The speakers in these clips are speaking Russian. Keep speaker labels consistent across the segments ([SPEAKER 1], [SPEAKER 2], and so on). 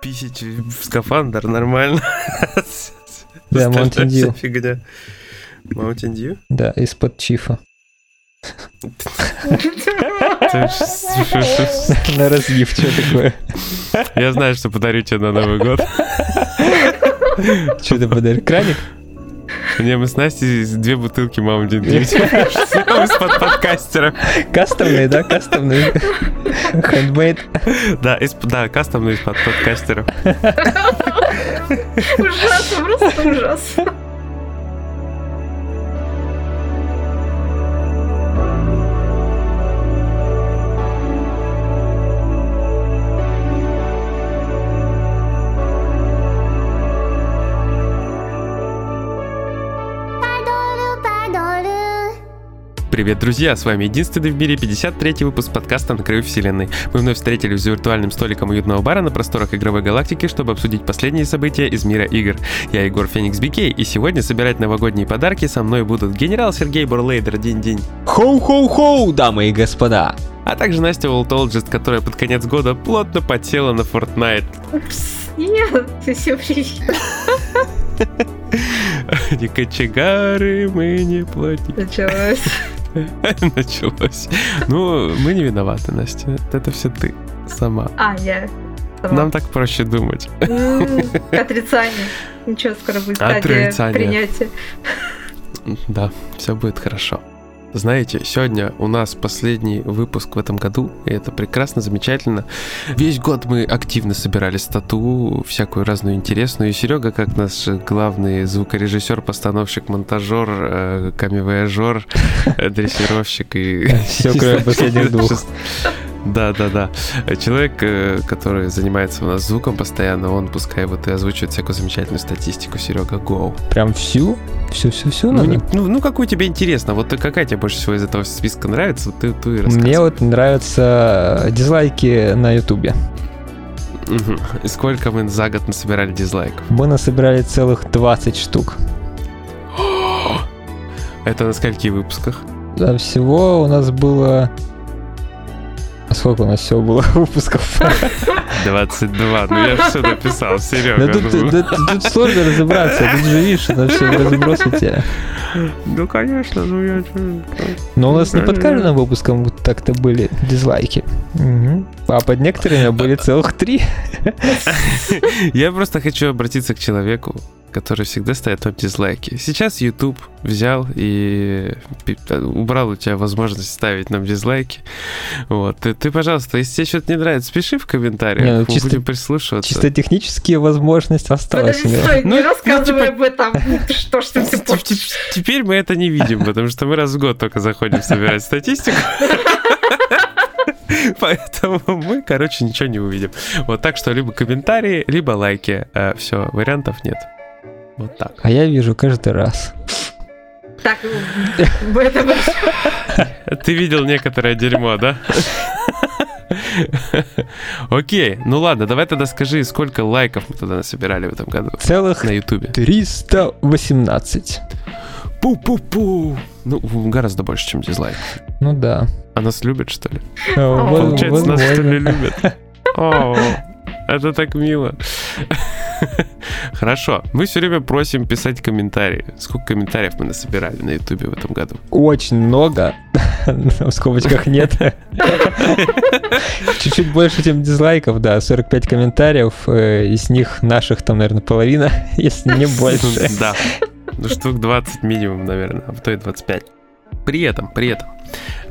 [SPEAKER 1] Писить в скафандр нормально.
[SPEAKER 2] Да, Mountain Dew.
[SPEAKER 1] Фигня. Mountain Dew?
[SPEAKER 2] Да, из-под чифа. На разгиб, что такое?
[SPEAKER 1] Я знаю, что подарю тебе на Новый год.
[SPEAKER 2] Что ты подаришь? Краник?
[SPEAKER 1] Не, мы с Настей две бутылки Dew из-под подкастера.
[SPEAKER 2] Кастомные, да? Кастомные. Handmade.
[SPEAKER 1] Да, из, да, кастомные из-под подкастера.
[SPEAKER 3] Ужасно, просто ужасно.
[SPEAKER 1] Привет, друзья! С вами единственный в мире 53-й выпуск подкаста «На краю вселенной». Мы вновь встретились за виртуальным столиком уютного бара на просторах игровой галактики, чтобы обсудить последние события из мира игр. Я Егор Феникс Бикей, и сегодня собирать новогодние подарки со мной будут генерал Сергей Бурлейдер, день-день.
[SPEAKER 4] Хоу-хоу-хоу, дамы и господа!
[SPEAKER 1] А также Настя Волтолджист, которая под конец года плотно подсела на Fortnite.
[SPEAKER 3] Упс, нет, все привет.
[SPEAKER 1] Не кочегары, мы не платим.
[SPEAKER 3] Началось.
[SPEAKER 1] Началось. Ну, мы не виноваты, Настя. Это все ты сама.
[SPEAKER 3] А, я. сама.
[SPEAKER 1] Нам так проще думать.
[SPEAKER 3] Отрицание. Ничего, скоро будет стадия
[SPEAKER 1] Отрицание.
[SPEAKER 3] принятия.
[SPEAKER 1] Да, все будет хорошо. Знаете, сегодня у нас последний выпуск в этом году, и это прекрасно, замечательно. Весь год мы активно собирали стату, всякую разную интересную. И Серега, как наш главный звукорежиссер, постановщик, монтажер, э, камевояжер, дрессировщик и...
[SPEAKER 2] Все, кроме последних двух.
[SPEAKER 1] Да, да, да. Человек, э, который занимается у нас звуком постоянно, он пускай вот и озвучивает всякую замечательную статистику. Серега, гоу.
[SPEAKER 2] Прям всю? Всю-всю-всю
[SPEAKER 1] Ну, не- ну, ну, какую тебе интересно? Вот какая тебе больше всего из этого списка нравится? Вот Ты, ты.
[SPEAKER 2] Мне вот нравятся дизлайки на ютубе.
[SPEAKER 1] И сколько мы за год насобирали дизлайков?
[SPEAKER 2] Мы насобирали целых 20 штук.
[SPEAKER 1] Это на скольких выпусках?
[SPEAKER 2] А всего у нас было... А сколько у нас всего было выпусков?
[SPEAKER 1] 22. Ну я все написал, Серега.
[SPEAKER 2] Да тут, да тут сложно разобраться, тут же видишь, это все разброс у тебя.
[SPEAKER 1] Ну, конечно, ну я...
[SPEAKER 2] Но у нас не под каждым выпуском вот так-то были дизлайки. Мгм. А под некоторыми были целых три.
[SPEAKER 1] Я просто хочу обратиться к человеку, который всегда ставит топ дизлайки. Сейчас YouTube взял и пи- убрал у тебя возможность ставить нам дизлайки. Вот. Ты, ты, пожалуйста, если тебе что-то не нравится, пиши в комментариях.
[SPEAKER 2] Не, ну,
[SPEAKER 1] мы
[SPEAKER 2] чисто-
[SPEAKER 1] будем прислушиваться.
[SPEAKER 2] Чисто технические возможности осталось.
[SPEAKER 3] Подожди, стой,
[SPEAKER 1] Ну,
[SPEAKER 3] не
[SPEAKER 1] ну,
[SPEAKER 3] рассказывай
[SPEAKER 1] типа-
[SPEAKER 3] об этом. Что ж ты все
[SPEAKER 1] Теп-
[SPEAKER 3] портишь?
[SPEAKER 1] теп- Теперь мы это не видим, потому что мы раз в год только заходим собирать статистику. Поэтому мы, короче, ничего не увидим. Вот так что либо комментарии, либо лайки. Все, вариантов нет. Вот так.
[SPEAKER 2] А я вижу каждый раз.
[SPEAKER 3] Так, в этом
[SPEAKER 1] Ты видел некоторое дерьмо, да? Окей, ну ладно, давай тогда скажи, сколько лайков мы тогда насобирали в этом году
[SPEAKER 2] Целых
[SPEAKER 1] на Ютубе.
[SPEAKER 2] 318.
[SPEAKER 1] Пу-пу-пу. Ну, гораздо больше, чем дизлайк.
[SPEAKER 2] Ну да.
[SPEAKER 1] А нас любят, что ли?
[SPEAKER 2] Во-
[SPEAKER 1] Получается, нас что ли любят? О, это так мило. Хорошо. Мы все время просим писать комментарии. Сколько комментариев мы насобирали на Ютубе в этом году?
[SPEAKER 2] Очень много. В скобочках нет. Чуть-чуть больше, чем дизлайков, да. 45 комментариев. э, Из них наших там, наверное, половина, если не больше.
[SPEAKER 1] Да. Ну, штук 20 минимум, наверное, а то и 25. При этом, при этом,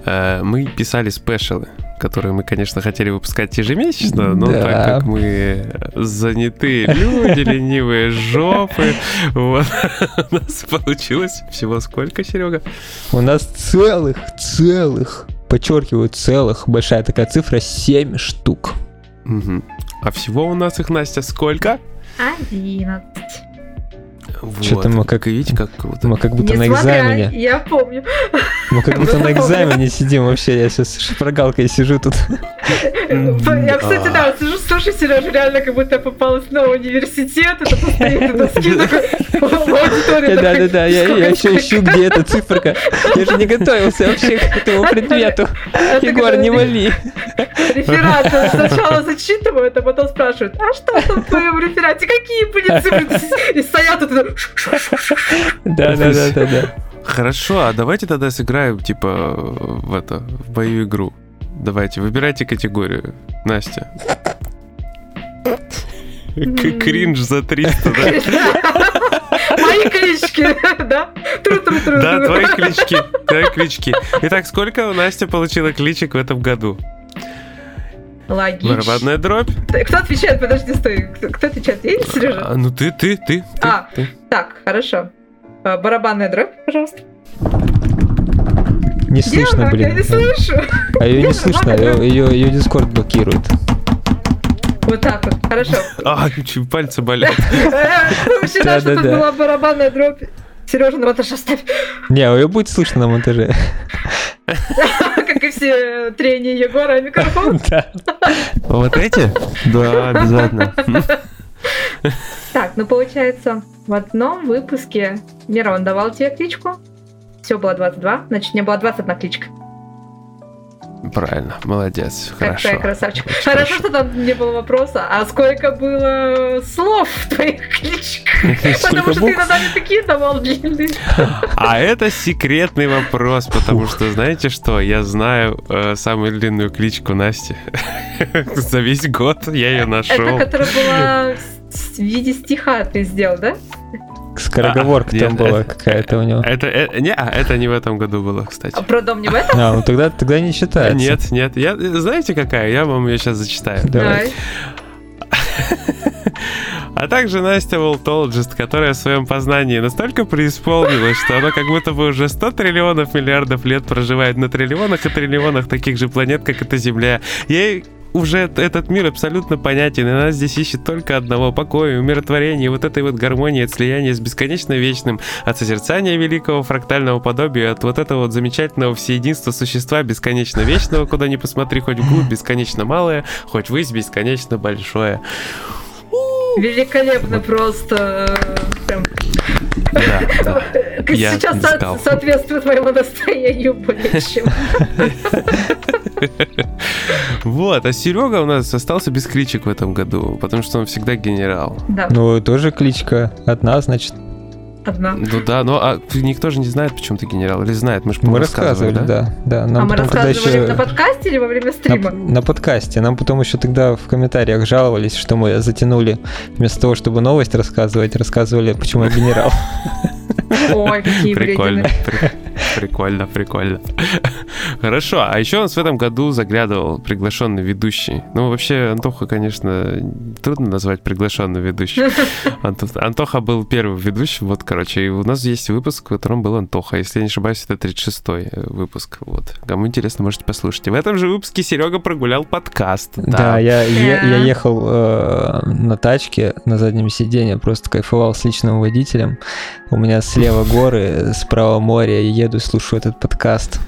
[SPEAKER 1] э, мы писали спешалы, которые мы, конечно, хотели выпускать ежемесячно, но
[SPEAKER 2] Да.
[SPEAKER 1] так как мы занятые люди, ленивые жопы, вот, у нас получилось всего сколько, Серега?
[SPEAKER 2] У нас целых, целых, подчеркиваю, целых, большая такая цифра, 7 штук.
[SPEAKER 1] Мгм. А всего у нас их, Настя, сколько?
[SPEAKER 3] Одиннадцать.
[SPEAKER 2] Чё-то мы
[SPEAKER 1] как... Видите, как круто.
[SPEAKER 2] Мы как будто на
[SPEAKER 3] Несмотря,
[SPEAKER 2] экзамене.
[SPEAKER 3] Я помню.
[SPEAKER 2] Мы как будто на экзамене сидим вообще. Я сейчас с шпаргалкой сижу тут.
[SPEAKER 3] Я, кстати, да, сижу, слушай, Сережа, реально как будто я попала снова в университет, это постоянно доски такой, в аудитории
[SPEAKER 2] Да, да,
[SPEAKER 3] такой,
[SPEAKER 2] да, я, еще ищу, где эта циферка. Я же не готовился вообще к этому предмету. Егор, не вали.
[SPEAKER 3] Реферат сначала зачитывают, а потом спрашивают, а что там в твоем реферате, какие были цифры? И стоят тут,
[SPEAKER 2] Да, да, да, да, да.
[SPEAKER 1] Хорошо, а давайте тогда сыграем, типа, в это, в мою игру. Давайте, выбирайте категорию. Настя. Кринж за 300, да?
[SPEAKER 3] мои клички, да? Тру-тру-тру.
[SPEAKER 1] Да, твои клички, твои клички. Итак, сколько у Настя получила кличек в этом году?
[SPEAKER 3] Логично.
[SPEAKER 1] Барабанная дробь?
[SPEAKER 3] Кто отвечает? Подожди, стой. Кто, отвечает? Я или Сережа?
[SPEAKER 1] А, ну ты, ты, ты, ты,
[SPEAKER 3] А.
[SPEAKER 1] ты.
[SPEAKER 3] Так, хорошо. А, Барабанная дробь, пожалуйста.
[SPEAKER 2] Не
[SPEAKER 3] Где
[SPEAKER 2] слышно,
[SPEAKER 3] она? Я
[SPEAKER 2] блин.
[SPEAKER 3] не слышу.
[SPEAKER 2] А ее не слышно, ее, ее, Дискорд блокирует.
[SPEAKER 3] Вот так вот, хорошо.
[SPEAKER 1] А, пальцы болят.
[SPEAKER 3] Э, Вчера что тут
[SPEAKER 2] Да-да-да.
[SPEAKER 3] была барабанная дробь. Сережа, на монтаж оставь.
[SPEAKER 2] Не, ее будет слышно на монтаже.
[SPEAKER 3] И все трения Егора о микрофон.
[SPEAKER 2] Да.
[SPEAKER 1] Вот эти? Да, обязательно.
[SPEAKER 3] Так, ну получается, в одном выпуске Мирон давал тебе кличку. Все было 22, значит, не было 21 кличка.
[SPEAKER 1] Правильно, молодец,
[SPEAKER 3] Как ты
[SPEAKER 1] хорошо.
[SPEAKER 3] красавчик.
[SPEAKER 1] Очень
[SPEAKER 3] Хорошо, что там не было вопроса, а сколько было слов в твоих кличках? Потому что ты
[SPEAKER 2] букв?
[SPEAKER 3] иногда не такие давал длинные.
[SPEAKER 1] А это секретный вопрос, потому что знаете что? Я знаю э, самую длинную кличку Насти. За весь год я ее
[SPEAKER 3] Это,
[SPEAKER 1] нашел.
[SPEAKER 3] которая была в виде стиха ты сделал, да?
[SPEAKER 2] Скороговорка
[SPEAKER 1] А,
[SPEAKER 2] там
[SPEAKER 1] нет,
[SPEAKER 2] была
[SPEAKER 1] это-
[SPEAKER 2] какая-то у него.
[SPEAKER 1] Это, э, не, а, это не в этом году было, кстати.
[SPEAKER 3] А про дом не в этом?
[SPEAKER 2] А, ну тогда, тогда не считается.
[SPEAKER 1] Нет, нет. Я, знаете какая? Я вам ее сейчас зачитаю.
[SPEAKER 2] Давай.
[SPEAKER 1] А также Настя Волтологист, которая в своем познании настолько преисполнилась, что она как будто бы уже 100 триллионов миллиардов лет проживает на триллионах и триллионах таких же планет, как эта Земля. Ей уже этот мир абсолютно понятен, и она здесь ищет только одного покоя, умиротворения, вот этой вот гармонии от слияния с бесконечно вечным, от созерцания великого фрактального подобия, от вот этого вот замечательного всеединства существа бесконечно вечного, куда ни посмотри, хоть вглубь бесконечно малое, хоть ввысь бесконечно большое.
[SPEAKER 3] Великолепно просто. э, Прям,
[SPEAKER 1] Да, да. Я
[SPEAKER 3] сейчас со- соответствует моему настроению более чем.
[SPEAKER 1] Вот, а Серега у нас остался без кличек в этом году, потому что он всегда генерал.
[SPEAKER 3] Да,
[SPEAKER 2] Ну, тоже кличка от нас, значит.
[SPEAKER 3] Одна.
[SPEAKER 1] Ну да, но а никто же не знает, почему ты генерал. Или знает, мы же
[SPEAKER 2] Мы рассказывали, да. да.
[SPEAKER 3] А
[SPEAKER 2] Нам
[SPEAKER 3] мы
[SPEAKER 2] потом, когда
[SPEAKER 3] рассказывали
[SPEAKER 2] еще
[SPEAKER 3] на подкасте или во время
[SPEAKER 2] на,
[SPEAKER 3] стрима?
[SPEAKER 2] на подкасте. Нам потом еще тогда в комментариях жаловались, что мы затянули. Вместо того, чтобы новость рассказывать, рассказывали, почему я генерал.
[SPEAKER 3] Ой, какие
[SPEAKER 1] Прикольно, прикольно, прикольно. Хорошо, а еще у нас в этом году заглядывал приглашенный ведущий. Ну, вообще, Антоха, конечно, трудно назвать приглашенным ведущим. Анто- Антоха был первым ведущим, вот, короче, и у нас есть выпуск, в котором был Антоха. Если я не ошибаюсь, это 36-й э, выпуск, вот. Кому интересно, можете послушать. И в этом же выпуске Серега прогулял подкаст.
[SPEAKER 2] Да, я, я, ехал э, на тачке на заднем сиденье, просто кайфовал с личным водителем. У меня слева горы, справа море, я еду и слушаю этот подкаст.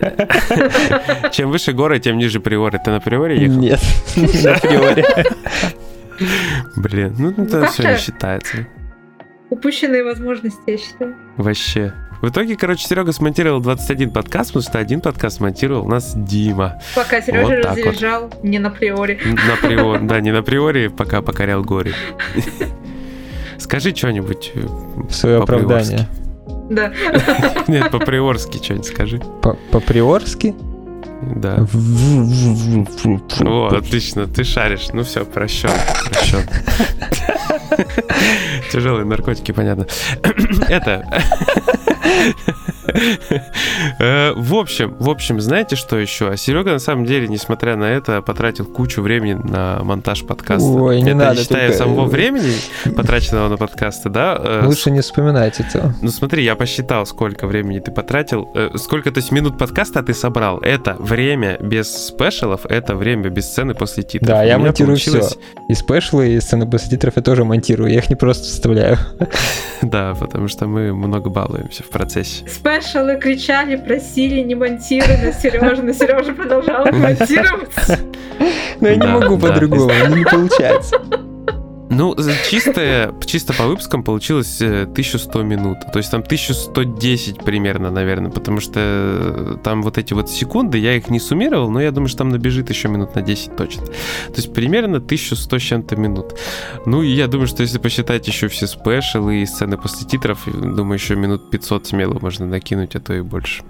[SPEAKER 1] Чем выше горы, тем ниже приоры. Ты на приоре ехал?
[SPEAKER 2] Нет, на приоре.
[SPEAKER 1] Блин, ну это
[SPEAKER 3] как
[SPEAKER 1] все не считается.
[SPEAKER 3] Упущенные возможности, я считаю.
[SPEAKER 1] Вообще. В итоге, короче, Серега смонтировал 21 подкаст, потому что один подкаст смонтировал у нас Дима.
[SPEAKER 3] Пока Сережа
[SPEAKER 1] Вот так вот.
[SPEAKER 3] разъезжал не на приоре.
[SPEAKER 1] На приор, да, не на приоре, пока покорял горе. Скажи что-нибудь. э,
[SPEAKER 2] свое
[SPEAKER 1] По-приорски.
[SPEAKER 2] оправдание.
[SPEAKER 3] Да.
[SPEAKER 1] Нет, по-приорски что-нибудь скажи.
[SPEAKER 2] По- По-приорски?
[SPEAKER 1] Да. О, отлично, ты шаришь. Ну все, прощен, прощен. Тяжелые наркотики, понятно. Это... Э, В общем, в общем, знаете, что еще? А Серега, на самом деле, несмотря на это, потратил кучу времени на монтаж подкаста.
[SPEAKER 2] Ой, не
[SPEAKER 1] это
[SPEAKER 2] надо
[SPEAKER 1] считая
[SPEAKER 2] только-
[SPEAKER 1] самого времени, потраченного на подкасты, да? э,
[SPEAKER 2] Лучше не вспоминать это.
[SPEAKER 1] ну смотри, я посчитал, сколько времени ты потратил, э, сколько, то есть минут подкаста ты собрал. Это время без спешалов, это время без сцены после титров.
[SPEAKER 2] Да, я монтирую
[SPEAKER 1] получилось-
[SPEAKER 2] все. И спешлы, и сцены без титров я тоже монтирую. Я их не просто вставляю.
[SPEAKER 1] Да, потому что мы много балуемся в процессе.
[SPEAKER 3] Спешалы, кричали, просили, не монтируй на Сережа, но Сережа продолжал монтировать.
[SPEAKER 2] Но я не могу по-другому, ну, не получается.
[SPEAKER 1] Ну, чисто, чисто по выпускам получилось э, 1100 минут. То есть там 1110 примерно, наверное, потому что э, там вот эти вот секунды, я их не суммировал, но я думаю, что там набежит еще минут на 10 точно. То есть примерно 1100 с чем-то минут. Ну, и я думаю, что если посчитать еще все спешалы и сцены после титров, думаю, еще минут 500 смело можно накинуть, а то и больше.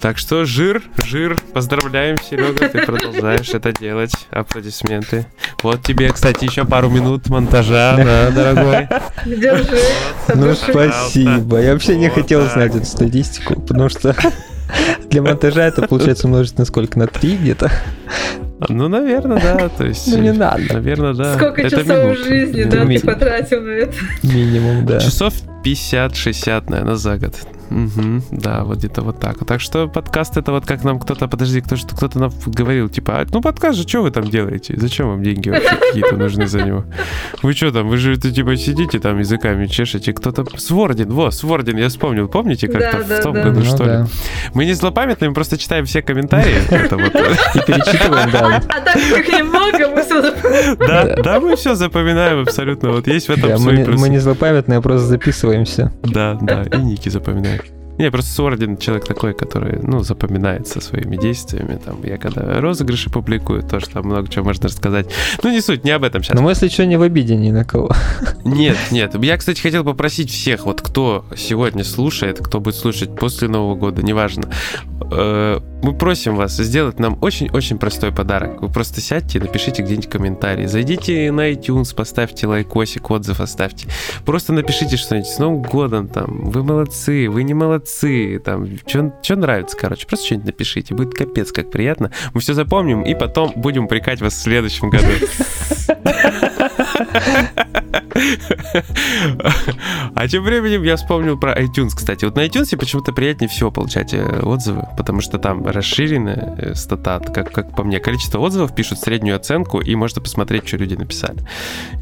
[SPEAKER 1] Так что жир, жир, поздравляем, Серега, ты продолжаешь это делать. Аплодисменты. Вот тебе, кстати, еще пару минут монтажа, да, дорогой.
[SPEAKER 3] Держи.
[SPEAKER 2] Ну, спасибо. Я вообще не хотел знать эту статистику, потому что для монтажа это получается умножить на сколько? На 3 где-то?
[SPEAKER 1] Ну, наверное, да, то есть...
[SPEAKER 2] Ну, не надо.
[SPEAKER 1] Наверное, да.
[SPEAKER 3] Сколько
[SPEAKER 1] Это
[SPEAKER 3] часов
[SPEAKER 1] минут.
[SPEAKER 3] жизни, да, ты
[SPEAKER 2] Ми-
[SPEAKER 3] потратил на это?
[SPEAKER 2] Минимум, да.
[SPEAKER 1] Часов 50-60, наверное, за год. Мгм, да, вот где-то вот так. Так что подкаст это вот как нам кто-то, подожди, кто, кто-то нам говорил, типа, «А, ну подкаст же, что вы там делаете? Зачем вам деньги вообще какие-то нужны за него? Вы что там, вы же это, типа сидите там языками чешете, кто-то... Свордин, во, Свордин, я вспомнил, помните как-то
[SPEAKER 3] Да, да,
[SPEAKER 1] в том
[SPEAKER 3] да.
[SPEAKER 1] году,
[SPEAKER 2] Ну
[SPEAKER 1] что ли?
[SPEAKER 2] да.
[SPEAKER 1] Мы не злопамятные, мы просто читаем все комментарии. Это вот.
[SPEAKER 2] И перечитываем, да.
[SPEAKER 3] А так как немного, мы все
[SPEAKER 1] Да, да, мы все запоминаем абсолютно. Вот есть в этом
[SPEAKER 2] Да, мы,
[SPEAKER 1] свои
[SPEAKER 2] не, мы
[SPEAKER 1] плюсы.
[SPEAKER 2] не злопамятные, а просто записываемся.
[SPEAKER 1] Да, да, и ники запоминаем. Не, просто Суордин человек такой, который, ну, запоминается своими действиями. Там, я когда розыгрыши публикую, тоже там много чего можно рассказать. Ну, не суть, не об этом сейчас.
[SPEAKER 2] Но мы, если что, не в обиде ни на кого.
[SPEAKER 1] Нет, нет. Я, кстати, хотел попросить всех, вот кто сегодня слушает, кто будет слушать после Нового года, неважно. э, Мы просим вас сделать нам очень-очень простой подарок. Вы просто сядьте и напишите где-нибудь комментарий. Зайдите на iTunes, поставьте лайкосик, отзыв оставьте. Просто напишите что-нибудь с Новым годом там. Вы молодцы, вы не молодцы. Там, что нравится, короче. Просто что-нибудь напишите. Будет капец как приятно. Мы все запомним и потом будем упрекать вас в следующем году. А тем временем я вспомнил про iTunes, кстати. Вот на iTunes почему-то приятнее всего получать э, отзывы, потому что там расширенная э, стата, как, как по мне. Количество отзывов пишут среднюю оценку, и можно посмотреть, что люди написали.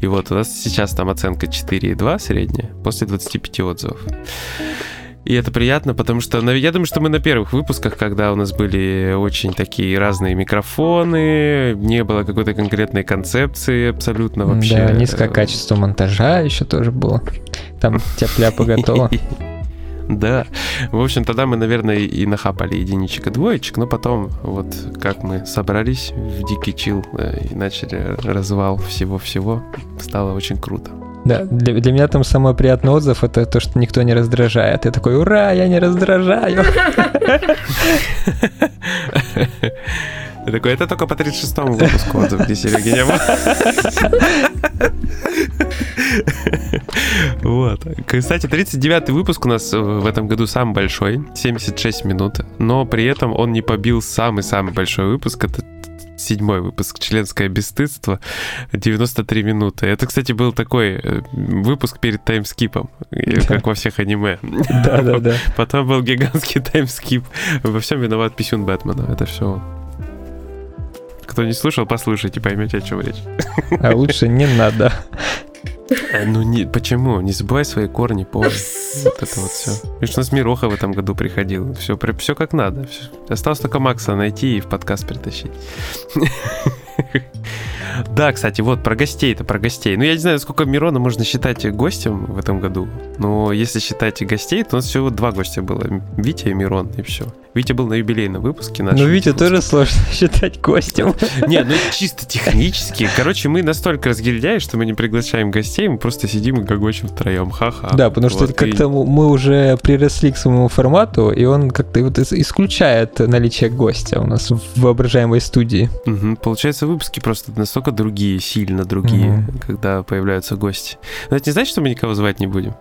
[SPEAKER 1] И вот у нас сейчас там оценка 4,2 средняя, после 25 отзывов. И это приятно, потому что я думаю, что мы на первых выпусках, когда у нас были очень такие разные микрофоны, не было какой-то конкретной концепции абсолютно вообще.
[SPEAKER 2] Да, низкое качество монтажа еще тоже было. Там тяп-ляпа готова.
[SPEAKER 1] Да. В общем, тогда мы, наверное, и нахапали единичек и двоечек, но потом, вот как мы собрались в дикий чил э, и начали развал всего-всего, стало очень круто.
[SPEAKER 2] Да, для, для меня там самый приятный отзыв это то, что никто не раздражает. Я такой, ура, я не раздражаю.
[SPEAKER 1] Я такой, это только по 36-му выпуску отзыв, где Сереги не было. Вот. Кстати, 39-й выпуск у нас в этом году самый большой, 76 минут, но при этом он не побил самый-самый большой выпуск, это седьмой выпуск «Членское бесстыдство», 93 минуты. Это, кстати, был такой э, выпуск перед таймскипом,
[SPEAKER 2] Да.
[SPEAKER 1] как во всех аниме.
[SPEAKER 2] Да-да-да.
[SPEAKER 1] Потом был гигантский таймскип. Во всем виноват писюн Бэтмена. Это все. Кто не слушал, послушайте, поймете, о чем речь.
[SPEAKER 2] А лучше не надо.
[SPEAKER 1] Э, Ну, не, почему? Не забывай свои корни, помни. Вот это вот все. Видишь, у нас Мироха в этом году приходил. Все, все как надо. Всё. Осталось только Макса найти и в подкаст притащить. Да, кстати, вот про гостей-то, про гостей. Ну, я не знаю, сколько Мирона можно считать гостем в этом году, но если считать гостей, то у нас всего два гостя было. Витя и Мирон, и все. Витя был на юбилейном выпуске.
[SPEAKER 2] Ну, Витя тоже сложно считать гостем.
[SPEAKER 1] Не, ну чисто технически. Короче, мы настолько разгильдяи, что мы не приглашаем гостей, мы просто сидим и гогочем втроем. Ха-ха.
[SPEAKER 2] Да, потому что
[SPEAKER 1] Вот,
[SPEAKER 2] это
[SPEAKER 1] и-
[SPEAKER 2] как-то мы уже приросли к своему формату, и он как-то вот ис- исключает наличие гостя у нас в воображаемой студии.
[SPEAKER 1] Получается, выпуски просто настолько другие, сильно другие,
[SPEAKER 2] Мгм.
[SPEAKER 1] когда появляются гости. Но это не значит, что мы никого звать не будем.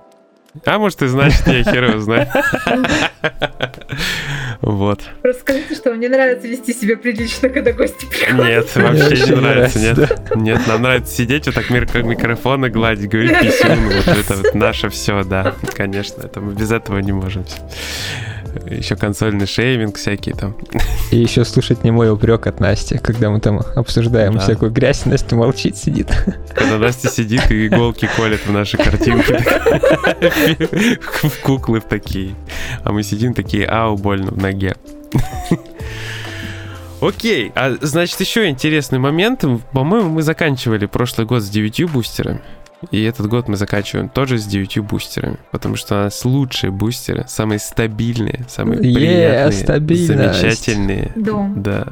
[SPEAKER 1] А может и значит, я хер его знаю. Вот.
[SPEAKER 3] Просто скажите, что вам не нравится вести себя прилично, когда гости приходят.
[SPEAKER 1] Нет, вообще не нравится, нет. Нет, нам нравится сидеть вот так мир как микрофоны гладить, говорить писюн, вот это вот наше все, да, конечно, это мы без этого не можем. Еще консольный шейминг всякие там.
[SPEAKER 2] И еще слушать не мой упрек от Насти, когда мы там обсуждаем
[SPEAKER 1] Да.
[SPEAKER 2] всякую грязь, Настя молчит, сидит.
[SPEAKER 1] Когда Настя сидит и иголки колет в наши картинки. В куклы в такие. А мы сидим такие, ау, больно в ноге. Окей, а значит еще интересный момент. По-моему, мы заканчивали прошлый год с 9 бустерами. И этот год мы заканчиваем тоже с 9 бустерами. Потому что у нас лучшие бустеры, самые стабильные, самые
[SPEAKER 2] Е,
[SPEAKER 1] приятные,
[SPEAKER 2] стабильность.
[SPEAKER 1] замечательные.
[SPEAKER 3] Дом.
[SPEAKER 1] Да,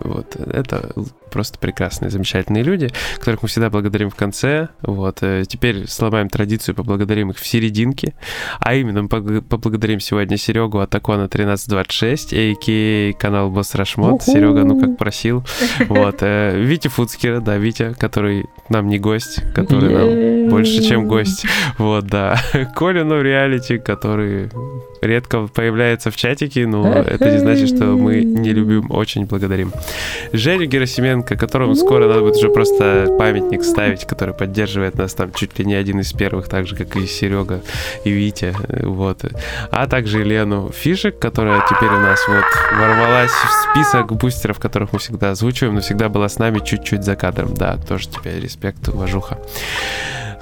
[SPEAKER 1] вот это просто прекрасные, замечательные люди, которых мы всегда благодарим в конце. Вот э, теперь сломаем традицию, поблагодарим их в серединке. А именно мы поблагодарим сегодня Серегу от Акона 1326, а.к.а. канал Босс Рашмот. Серега, ну как просил. Вот э, Витя Фуцкера, да, Витя, который нам не гость, который нам больше, чем гость. Вот, да. Коля No Reality, который редко появляется в чатике, но это не значит, что мы не любим, очень благодарим. Женю Герасименко, которому скоро надо будет уже просто памятник ставить, который поддерживает нас там чуть ли не один из первых, так же, как и Серега и Витя, э, вот. А также Елену Фишек, которая теперь у нас вот ворвалась в список бустеров, которых мы всегда озвучиваем, но всегда была с нами чуть-чуть за кадром. Да, тоже тебе респект, уважуха.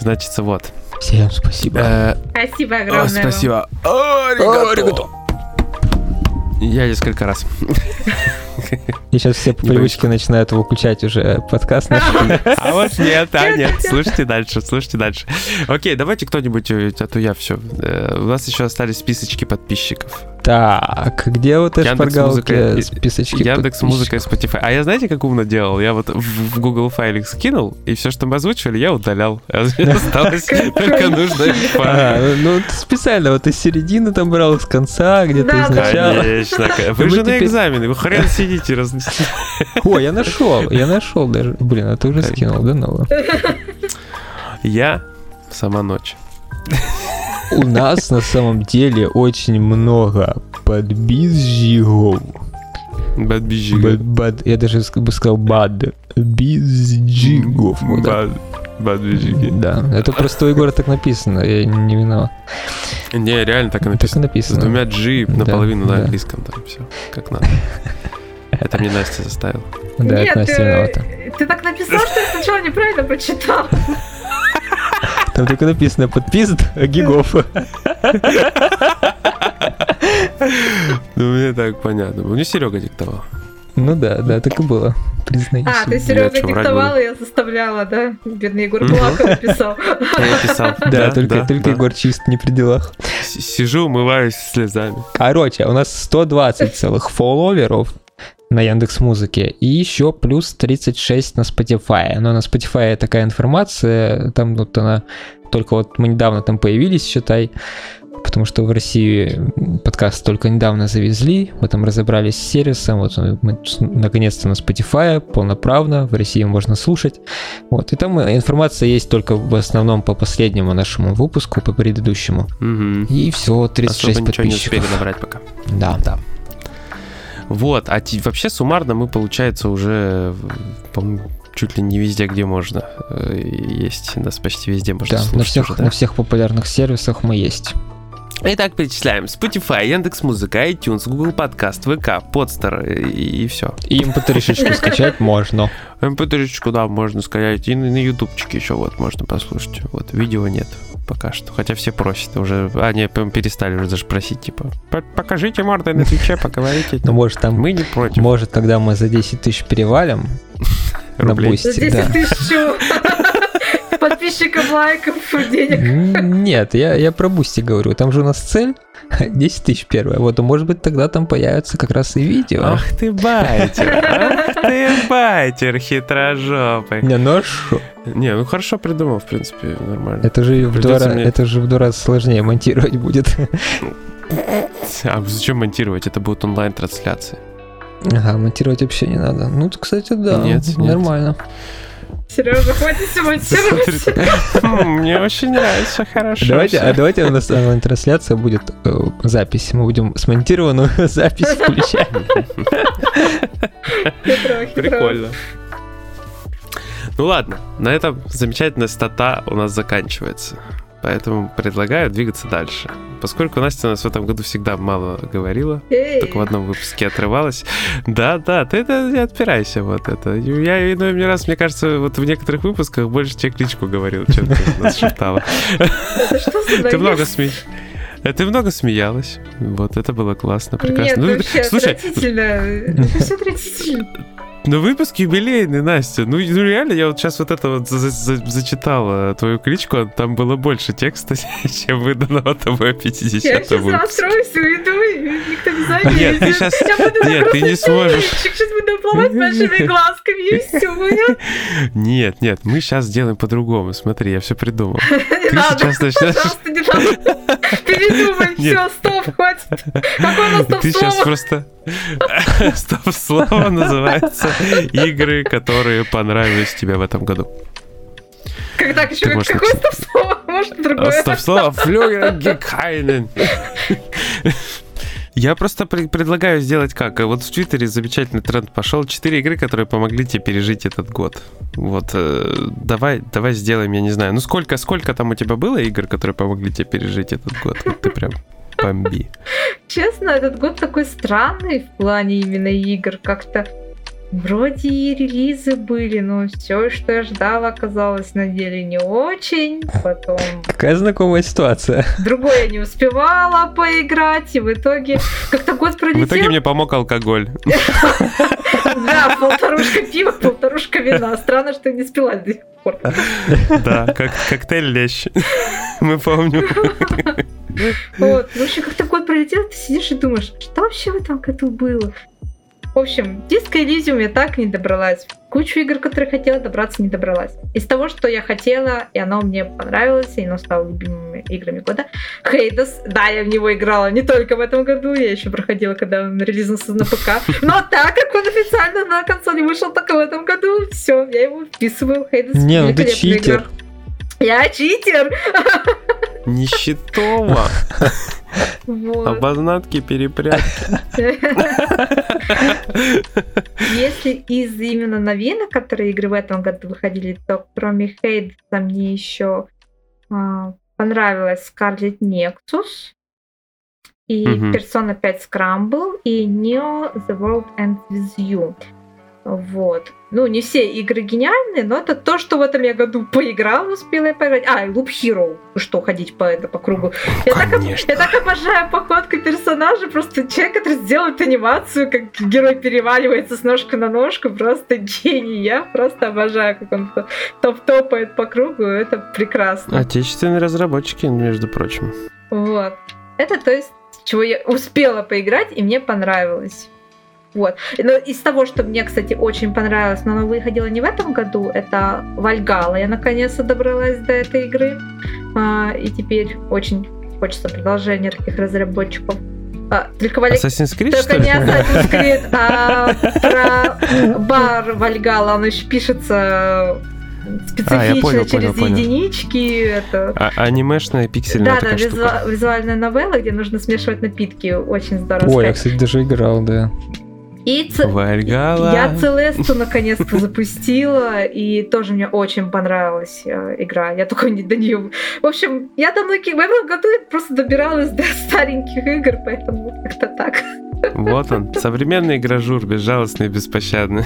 [SPEAKER 1] Значит, вот.
[SPEAKER 2] Всем спасибо.
[SPEAKER 1] Э,
[SPEAKER 3] Спасибо
[SPEAKER 1] о,
[SPEAKER 3] огромное.
[SPEAKER 1] спасибо. Аригато. Я несколько раз.
[SPEAKER 2] И сейчас все по привычке начинают выключать уже подкаст наш.
[SPEAKER 1] А вот нет, а нет, слушайте дальше, слушайте дальше. Окей, давайте кто-нибудь, э, а то я все. У нас еще остались списочки подписчиков.
[SPEAKER 2] Так, где вот эти шпаргалки, списочки
[SPEAKER 1] Яндекс Музыка и? Spotify. А я знаете, как умно делал? Я вот в Google файлик скинул, и все, что мы озвучивали, я удалял. Осталось только нужно
[SPEAKER 2] А, ну ты специально вот из середины там брал, из конца, где-то
[SPEAKER 3] Да,
[SPEAKER 2] из
[SPEAKER 3] да.
[SPEAKER 2] начала.
[SPEAKER 1] Конечно. Вы же на экзамене, вы хрен сидите. раз-
[SPEAKER 2] О, я нашел, я нашел даже. Блин, а ты уже скинул, да, новое?
[SPEAKER 1] Я сама ночь.
[SPEAKER 2] У нас на самом деле очень много подбизжигов.
[SPEAKER 1] Бадбиджига.
[SPEAKER 2] Бад- Я даже бы сказал бад. Бизжигов.
[SPEAKER 1] Бад- Бадбиджиги.
[SPEAKER 2] Да, это просто у Егора так написано, я не виноват.
[SPEAKER 1] Не, реально так и
[SPEAKER 2] Так и
[SPEAKER 1] написано. С
[SPEAKER 2] написано.
[SPEAKER 1] двумя G
[SPEAKER 2] Да,
[SPEAKER 1] наполовину на
[SPEAKER 2] да.
[SPEAKER 1] английском там все. Как надо. Это мне Настя заставила.
[SPEAKER 2] Да,
[SPEAKER 3] Нет,
[SPEAKER 2] это Настя
[SPEAKER 3] ты,
[SPEAKER 2] виновата.
[SPEAKER 3] ты так написал, что я сначала неправильно прочитал.
[SPEAKER 2] Там только написано подпис гигов.
[SPEAKER 1] Ну, мне так понятно. Мне Серега диктовал.
[SPEAKER 2] Ну да, да, так и было. Признаюсь.
[SPEAKER 3] А, ты Серега
[SPEAKER 1] врать
[SPEAKER 3] диктовала, я заставляла, да? Бедный Егор плакал, писал.
[SPEAKER 1] Я писал.
[SPEAKER 2] Да, только, только. Егор чист не при делах.
[SPEAKER 1] Сижу, умываюсь слезами.
[SPEAKER 2] Короче, у нас 120 целых фолловеров на Яндекс Музыке и еще плюс 36 на Spotify. Но на Spotify такая информация, там вот она только вот мы недавно там появились, считай, потому что в России подкаст только недавно завезли, мы там разобрались с сервисом, вот мы наконец-то на Spotify полноправно, в России можно слушать. Вот, и там информация есть только в основном по последнему нашему выпуску, по предыдущему.
[SPEAKER 1] Мгм.
[SPEAKER 2] И все, 36
[SPEAKER 1] Особо ничего не
[SPEAKER 2] подписчиков.
[SPEAKER 1] успели набрать пока.
[SPEAKER 2] Да.
[SPEAKER 1] Да. Вот, а вообще суммарно мы, получается, уже, чуть ли не везде, где можно. э, Есть, нас почти везде можно
[SPEAKER 2] Да, на
[SPEAKER 1] слушать
[SPEAKER 2] всех,
[SPEAKER 1] уже, да?
[SPEAKER 2] на всех популярных сервисах мы есть.
[SPEAKER 1] Итак, перечисляем. Spotify, Яндекс.Музыка, iTunes, Google Подкаст, ВК, Подстер и, все.
[SPEAKER 2] И mp3 скачать можно.
[SPEAKER 1] mp3 да, можно сказать. И на на ютубчике еще вот можно послушать. Вот, видео нет пока что. Хотя все просят уже. А, не, перестали уже даже просить, типа, «По- покажите морды на Твиче, поговорите.
[SPEAKER 2] Ну, может, там,
[SPEAKER 1] Мы не против.
[SPEAKER 2] может, когда мы за 10 тысяч перевалим на
[SPEAKER 1] Рублей.
[SPEAKER 3] 10
[SPEAKER 2] да.
[SPEAKER 3] тысяч подписчиков, лайков, денег.
[SPEAKER 2] Нет, я, я про Boosty говорю. Там же у нас цель 10 тысяч первая. Вот, а может быть, тогда там появятся как раз и видео.
[SPEAKER 1] Ах ты байтер, ах ты байтер хитрожопый.
[SPEAKER 2] Не, ну а шо?
[SPEAKER 1] Не, ну хорошо придумал, в принципе, нормально.
[SPEAKER 2] Это же, в два,
[SPEAKER 1] мне-
[SPEAKER 2] это же в два раза сложнее монтировать будет.
[SPEAKER 1] А зачем монтировать? Это будет онлайн-трансляция.
[SPEAKER 2] Ага, монтировать вообще не надо. Ну, кстати, да,
[SPEAKER 1] Нет, нет.
[SPEAKER 3] Сережа, хватит монтировать.
[SPEAKER 1] М, Мне очень нравится, хорошо.
[SPEAKER 2] Давайте, а давайте у нас онлайн-трансляция будет э, запись. Мы будем смонтированную запись включать.
[SPEAKER 1] Прикольно. Ну ладно, на этом замечательная стата у нас заканчивается. Поэтому предлагаю двигаться дальше. поскольку Настя у нас в этом году всегда мало говорила,
[SPEAKER 3] Эй,
[SPEAKER 1] только в одном выпуске отрывалась. Да, да, ты это не отпирайся, вот это. Я иной мне раз, мне кажется, вот в некоторых выпусках больше тебе кличку говорил, чем ты нас шептала. Ты много
[SPEAKER 3] наезд?
[SPEAKER 1] сме... э, Ты много смеялась. Вот, это было классно,
[SPEAKER 3] Нет,
[SPEAKER 1] прекрасно. Ну,
[SPEAKER 3] вообще
[SPEAKER 1] слушай,
[SPEAKER 3] отвратительно. Это все отвратительно.
[SPEAKER 1] Ну выпуск юбилейный, Настя. Ну, ну реально, я вот сейчас вот это вот за- за- зачитал э, твою кличку, а там было больше текста, чем выданного тобой 50
[SPEAKER 3] Я сейчас
[SPEAKER 1] выпуске.
[SPEAKER 3] расстроюсь, уйду, заметит.
[SPEAKER 1] Нет, ты
[SPEAKER 3] буду
[SPEAKER 1] нет, ты не сможешь.
[SPEAKER 3] Сейчас буду плавать большими глазками, и все, понял?
[SPEAKER 1] Нет, нет, мы сейчас сделаем по-другому. Смотри, я все придумал.
[SPEAKER 3] Не надо,
[SPEAKER 1] сейчас
[SPEAKER 3] пожалуйста, не надо. Передумай, все, стоп, хватит. Какое у нас
[SPEAKER 1] Ты сейчас просто... Стоп-слово называется «Игры, которые понравились тебе в этом году».
[SPEAKER 3] Как так еще, как- какое стоп-слово? Может, другое?
[SPEAKER 1] Стоп-слово «Флюгергекайнен». Я просто пре- предлагаю сделать как? Вот в Твиттере замечательный тренд пошел. Четыре игры, которые помогли тебе пережить этот год. Вот, э, давай, давай сделаем, я не знаю. Ну сколько, сколько там у тебя было игр, которые помогли тебе пережить этот год? Вот ты прям бомби.
[SPEAKER 3] Честно, этот год такой странный в плане именно игр. Как-то вроде и релизы были, но все, что я ждала, оказалось на деле не очень. Потом
[SPEAKER 2] Какая знакомая ситуация.
[SPEAKER 3] другое я не успевала поиграть, и в итоге как-то год
[SPEAKER 1] В
[SPEAKER 3] пролетел.
[SPEAKER 1] итоге мне помог алкоголь.
[SPEAKER 3] Да, полторушка пива, полторушка вина. Странно, что я не спила до сих пор.
[SPEAKER 1] Да, как коктейль лещ. Мы помним.
[SPEAKER 3] Вот. В общем, как-то год пролетел, ты сидишь и думаешь, что вообще в этом году было? В общем, диско Elysium я так не добралась. Кучу игр, которые хотела, добраться не добралась. Из того, что я хотела, и оно мне понравилось, и оно стало любимыми играми года. Хейдес, да, я в него играла не только в этом году, я еще проходила, когда он релизнулся на ПК. Но так как он официально на консоли вышел только в этом году, все, я его вписываю. Хейдес
[SPEAKER 2] Не, ну ты
[SPEAKER 3] великолепная игра.
[SPEAKER 2] читер.
[SPEAKER 3] Я читер!
[SPEAKER 1] Нищетова.
[SPEAKER 3] Вот.
[SPEAKER 1] Обознатки перепрятки.
[SPEAKER 3] Если из именно новинок, которые игры в этом году выходили, то кроме Хейдса мне еще а, понравилась Scarlet Nexus и
[SPEAKER 1] Мгм.
[SPEAKER 3] Persona 5 Scramble и Neo The World Ends With You. Вот. Ну, не все игры гениальные, но это то, что в этом я году поиграла, успела я поиграть. А, и Loop Hero. Ну Что, ходить по, это, по кругу. Я так,
[SPEAKER 1] Конечно.
[SPEAKER 3] я так обожаю походку персонажа, просто человек, который сделает анимацию, как герой переваливается с ножки на ножку, просто гений. Я просто обожаю, как он то- топ-топает по кругу, это прекрасно.
[SPEAKER 1] Отечественные разработчики, между прочим.
[SPEAKER 3] Вот. Это то есть, чего я успела поиграть, и мне понравилось. Вот. Но из того, что мне, кстати, очень понравилось, но оно выходило не в этом году, это Вальгала. Я наконец-то добралась до этой игры. А, и теперь очень хочется продолжения таких разработчиков. А, только Валь-
[SPEAKER 1] Assassin's Creed, что
[SPEAKER 3] только не? Assassin's Creed, а про бар Вальгала. Он еще пишется специфично
[SPEAKER 1] А, я понял,
[SPEAKER 3] через
[SPEAKER 1] понял, понял.
[SPEAKER 3] единички. Это
[SPEAKER 1] А- анимешная пиксельная
[SPEAKER 3] да, да, визу- визуальная новелла, где нужно смешивать напитки. Очень здорово.
[SPEAKER 2] Ой, я,
[SPEAKER 3] сказать.
[SPEAKER 2] кстати, даже играл, да.
[SPEAKER 3] И ц-
[SPEAKER 1] Вальгала.
[SPEAKER 3] я Целесту наконец-то запустила, и тоже мне очень понравилась э, игра. Я только не до нее. В общем, я давно ки- в этом году я просто добиралась до стареньких игр, поэтому как-то так.
[SPEAKER 1] Вот он, современный игражур, безжалостный и беспощадный.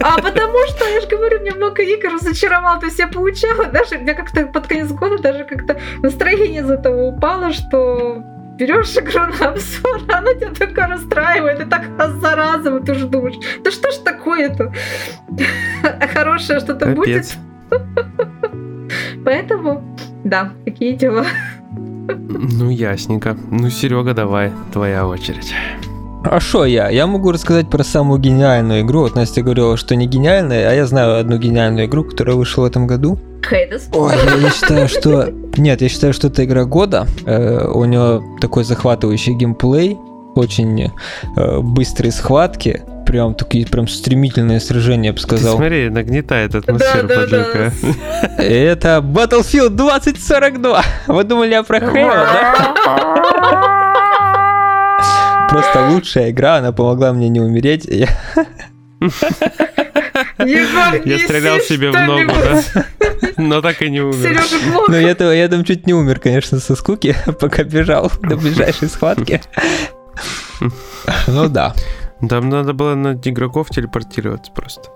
[SPEAKER 3] А потому что, я же говорю, мне много игр разочаровал, то есть я получала, даже мне как-то под конец года даже как-то настроение из этого упало, что берешь игру на обзор, а она тебя только расстраивает, и так раз за разом, ты уже думаешь, да что ж такое-то? Хорошее что-то будет? Поэтому, да, такие дела.
[SPEAKER 1] Ну, ясненько. Ну, Серега, давай, твоя очередь.
[SPEAKER 2] А что я? Я могу рассказать про самую гениальную игру. Вот Настя говорила, что не гениальная, а я знаю одну гениальную игру, которая вышла в этом году. Ой, я, я считаю, что... Нет, я считаю, что это игра года. Э, у нее такой захватывающий геймплей, очень э, быстрые схватки, прям такие прям стремительные сражения, я бы
[SPEAKER 1] Ты
[SPEAKER 2] сказал.
[SPEAKER 1] смотри, нагнетает атмосферу
[SPEAKER 3] Да, да,
[SPEAKER 1] подлюка.
[SPEAKER 2] Это Battlefield 2042. Вы думали я про Halo, да? Просто лучшая игра, она помогла мне не умереть. Я-
[SPEAKER 1] стрелял себе в ногу,
[SPEAKER 3] что-нибудь.
[SPEAKER 1] Но так и не умер.
[SPEAKER 2] Ну, я, там- я там чуть не умер, конечно, со скуки, пока бежал до ближайшей схватки. Ну да.
[SPEAKER 1] Там надо было на игроков телепортироваться просто.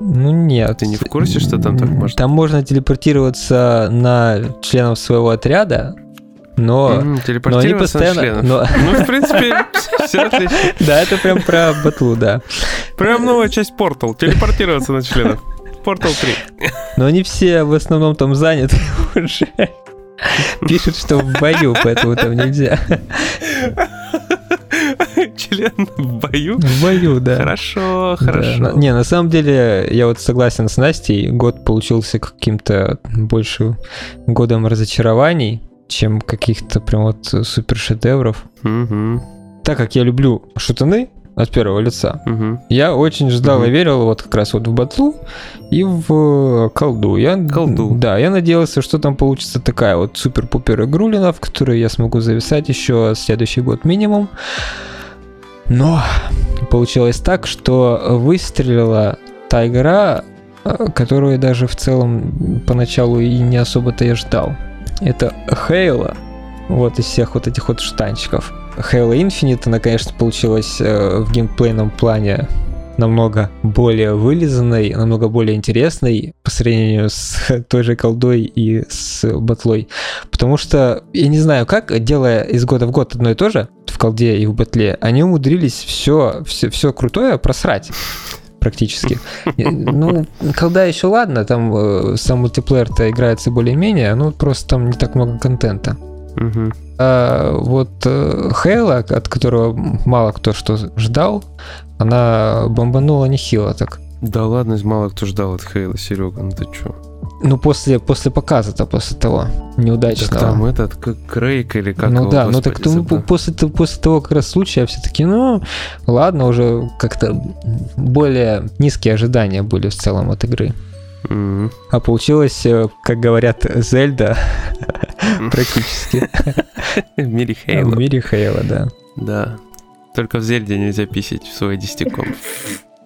[SPEAKER 2] Ну нет.
[SPEAKER 1] Ты не в курсе, что там так можно?
[SPEAKER 2] Там можно телепортироваться на членов своего отряда, но...
[SPEAKER 1] Мгм, Телепортироваться на
[SPEAKER 2] постоянно- но-
[SPEAKER 1] Ну, в принципе, все отлично.
[SPEAKER 2] Да, это прям про батлу, да.
[SPEAKER 1] Прям новая часть Portal. Телепортироваться на членов. Portal 3.
[SPEAKER 2] Но они все в основном там заняты уже. Пишут, что в бою, поэтому там нельзя.
[SPEAKER 1] Член в бою.
[SPEAKER 2] В бою, да.
[SPEAKER 1] Хорошо,
[SPEAKER 2] Да,
[SPEAKER 1] хорошо.
[SPEAKER 2] на- Не, на самом деле, я вот согласен с Настей, год получился каким-то больше годом разочарований, чем каких-то прям вот супер шедевров.
[SPEAKER 1] Мгм,
[SPEAKER 2] Так как я люблю шутаны от первого лица,
[SPEAKER 1] мгм.
[SPEAKER 2] я очень ждал и
[SPEAKER 1] Мгм.
[SPEAKER 2] верил вот как раз вот в батлу и в э, колду. Я,
[SPEAKER 1] Колду.
[SPEAKER 2] Да, я надеялся, что там получится такая вот супер-пупер игрулина, в которую я смогу зависать еще следующий год минимум. Но получилось так, что выстрелила та игра, э, которую даже в целом поначалу и не особо-то я ждал. Это Halo. Вот из всех вот этих вот штанчиков. Halo Infinite, она, конечно, получилась э, в геймплейном плане намного более вылизанной, намного более интересной по сравнению с той же колдой и с батлой. Потому что, я не знаю как, делая из года в год одно и то же, в колде и в батле, они умудрились все, все, все крутое просрать практически. Ну, колда еще ладно, там э, сам мультиплеер-то играется более-менее, ну, просто там не так много контента. А вот э, Хейла, от которого мало кто что ждал, она бомбанула нехило так.
[SPEAKER 1] Да ладно, мало кто ждал от Хейла, Серега, ну ты чё?
[SPEAKER 2] Ну, после, после показа-то, после того неудачного.
[SPEAKER 1] Так там этот, как Крейг или как
[SPEAKER 2] ну
[SPEAKER 1] его,
[SPEAKER 2] да, ну так ну,
[SPEAKER 1] забыл.
[SPEAKER 2] после, после того как раз случая все таки ну, ладно, уже как-то более низкие ожидания были в целом от игры.
[SPEAKER 1] Мгм.
[SPEAKER 2] А получилось, э, как говорят, Зельда практически.
[SPEAKER 1] В мире
[SPEAKER 2] В
[SPEAKER 1] Хейла.
[SPEAKER 2] мире Хейла, да.
[SPEAKER 1] Да. Только в Зельде нельзя писать в свой десятиком.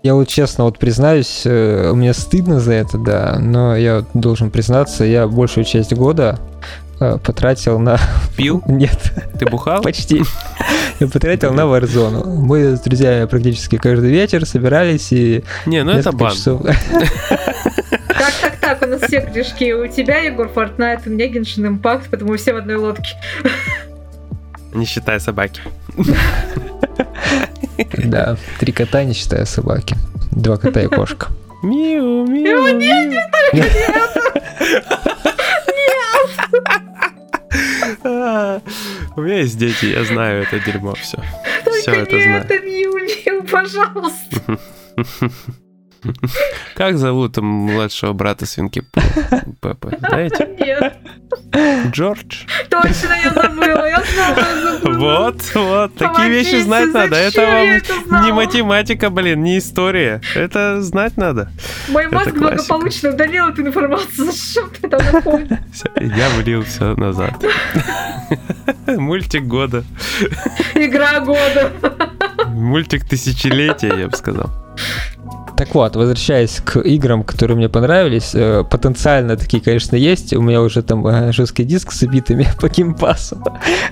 [SPEAKER 2] Я вот честно вот признаюсь, э, мне стыдно за это, да, но я вот должен признаться, я большую часть года э, потратил на...
[SPEAKER 1] Пил?
[SPEAKER 2] Нет,
[SPEAKER 1] Ты бухал?
[SPEAKER 2] почти. Я потратил на Warzone. Мы с друзьями практически каждый вечер собирались и...
[SPEAKER 1] Не, ну это бан.
[SPEAKER 2] часов-
[SPEAKER 3] Так, так, так, у нас все грешки. У тебя, Егор, Fortnite, у меня Genshin Impact, потому все в одной лодке.
[SPEAKER 1] Не считая собаки.
[SPEAKER 2] Да, три кота, не считая собаки. Два кота и кошка.
[SPEAKER 1] Миу, миу, миу. А, У меня есть дети, я знаю это дерьмо, все. Все
[SPEAKER 3] Только
[SPEAKER 1] это
[SPEAKER 3] не
[SPEAKER 1] знаю.
[SPEAKER 3] это, Миу, Миу, пожалуйста.
[SPEAKER 1] Как зовут младшего брата свинки П- Пеппы? Знаете?
[SPEAKER 3] Нет,
[SPEAKER 1] Джордж.
[SPEAKER 3] точно я забыла, я я забыла.
[SPEAKER 1] Вот, вот, такие вещи знать надо. Это вам не математика, блин, не история. Это знать надо.
[SPEAKER 3] Мой мозг благополучно удалил эту информацию. Зачем ты это напомнил?
[SPEAKER 1] Я влил все назад. Мультик года.
[SPEAKER 3] Игра года.
[SPEAKER 1] Мультик тысячелетия, я бы сказал.
[SPEAKER 2] Так вот, возвращаясь к играм, которые мне понравились, э, потенциально такие, конечно, есть. У меня уже там э, жесткий диск с убитыми по геймпасу.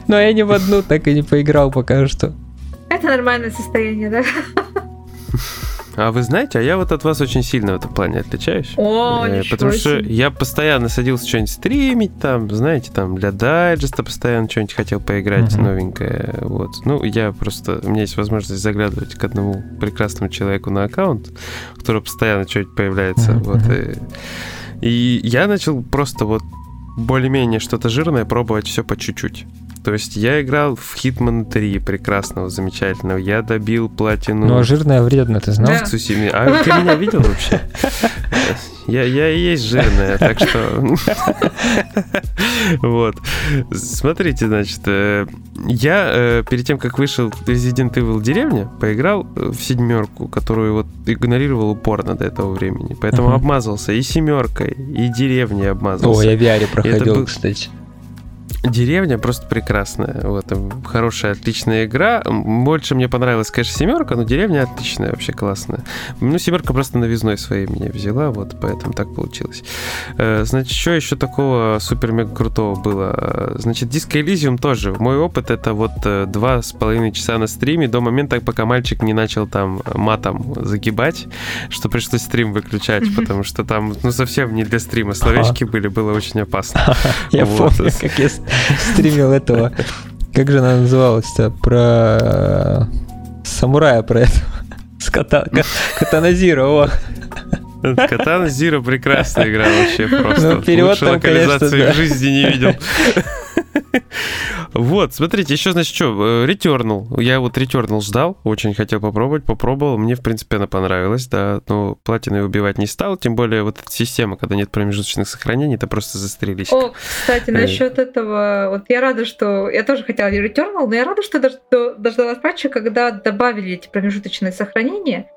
[SPEAKER 2] Но я ни в одну так и не поиграл пока что.
[SPEAKER 3] Это нормальное состояние, да?
[SPEAKER 1] А вы знаете, а я вот от вас очень сильно в этом плане отличаюсь.
[SPEAKER 3] О,
[SPEAKER 1] Э, Потому что я постоянно садился что-нибудь стримить, там, знаете, там, для дайджеста постоянно что-нибудь хотел поиграть новенькое. Вот. Ну, я просто... У меня есть возможность заглядывать к одному прекрасному человеку на аккаунт, у которого постоянно что-нибудь появляется. Вот. И, и я начал просто вот более-менее что-то жирное пробовать все по чуть-чуть. То есть я играл в Hitman 3 прекрасного, замечательного. Я добил платину.
[SPEAKER 2] Ну, а жирное вредно, ты знал?
[SPEAKER 3] Да.
[SPEAKER 1] в Цусиме. А ты меня видел вообще? Я, я и есть жирная, так что... Вот. Смотрите, значит, э, я э, перед тем, как вышел Resident Evil Деревня, поиграл э, в седьмерку, которую вот игнорировал упорно до этого времени. Поэтому обмазался и семеркой, и деревней обмазался.
[SPEAKER 2] О, я в VR проходил, кстати.
[SPEAKER 1] Деревня просто прекрасная. Вот, м, хорошая, отличная игра. Больше мне понравилась, конечно, семерка, но деревня отличная, вообще классная. Ну, семерка просто новизной своей меня взяла, вот поэтому так получилось. Э, Значит, что еще такого супер-мега крутого было? Э, Значит, Disco Elysium тоже. Мой опыт это вот э, два с половиной часа на стриме до момента, пока мальчик не начал там матом загибать, что пришлось стрим выключать, потому что там, ну, совсем не для стрима словечки были, было очень опасно.
[SPEAKER 2] Я помню, как я стримил этого. Как же она называлась-то? Про э, самурая про это. С ката... ка- Катана Зиро, о.
[SPEAKER 1] Катана Зира прекрасная игра вообще просто.
[SPEAKER 2] Ну, перевод
[SPEAKER 1] Лучше
[SPEAKER 2] там,
[SPEAKER 1] локализации
[SPEAKER 2] конечно, да.
[SPEAKER 1] в жизни не видел. Вот, смотрите, еще, значит, что, Returnal. Я вот Returnal ждал, очень хотел попробовать, попробовал. Мне, в принципе, она понравилась, да. Но платиной убивать не стал, тем более вот эта система, когда нет промежуточных сохранений, это просто застрелись.
[SPEAKER 3] О, кстати,
[SPEAKER 1] Э.
[SPEAKER 3] насчет этого, вот я рада, что... Я тоже хотела Returnal, но я рада, что дож- до- дождалась патча, когда добавили эти промежуточные сохранения.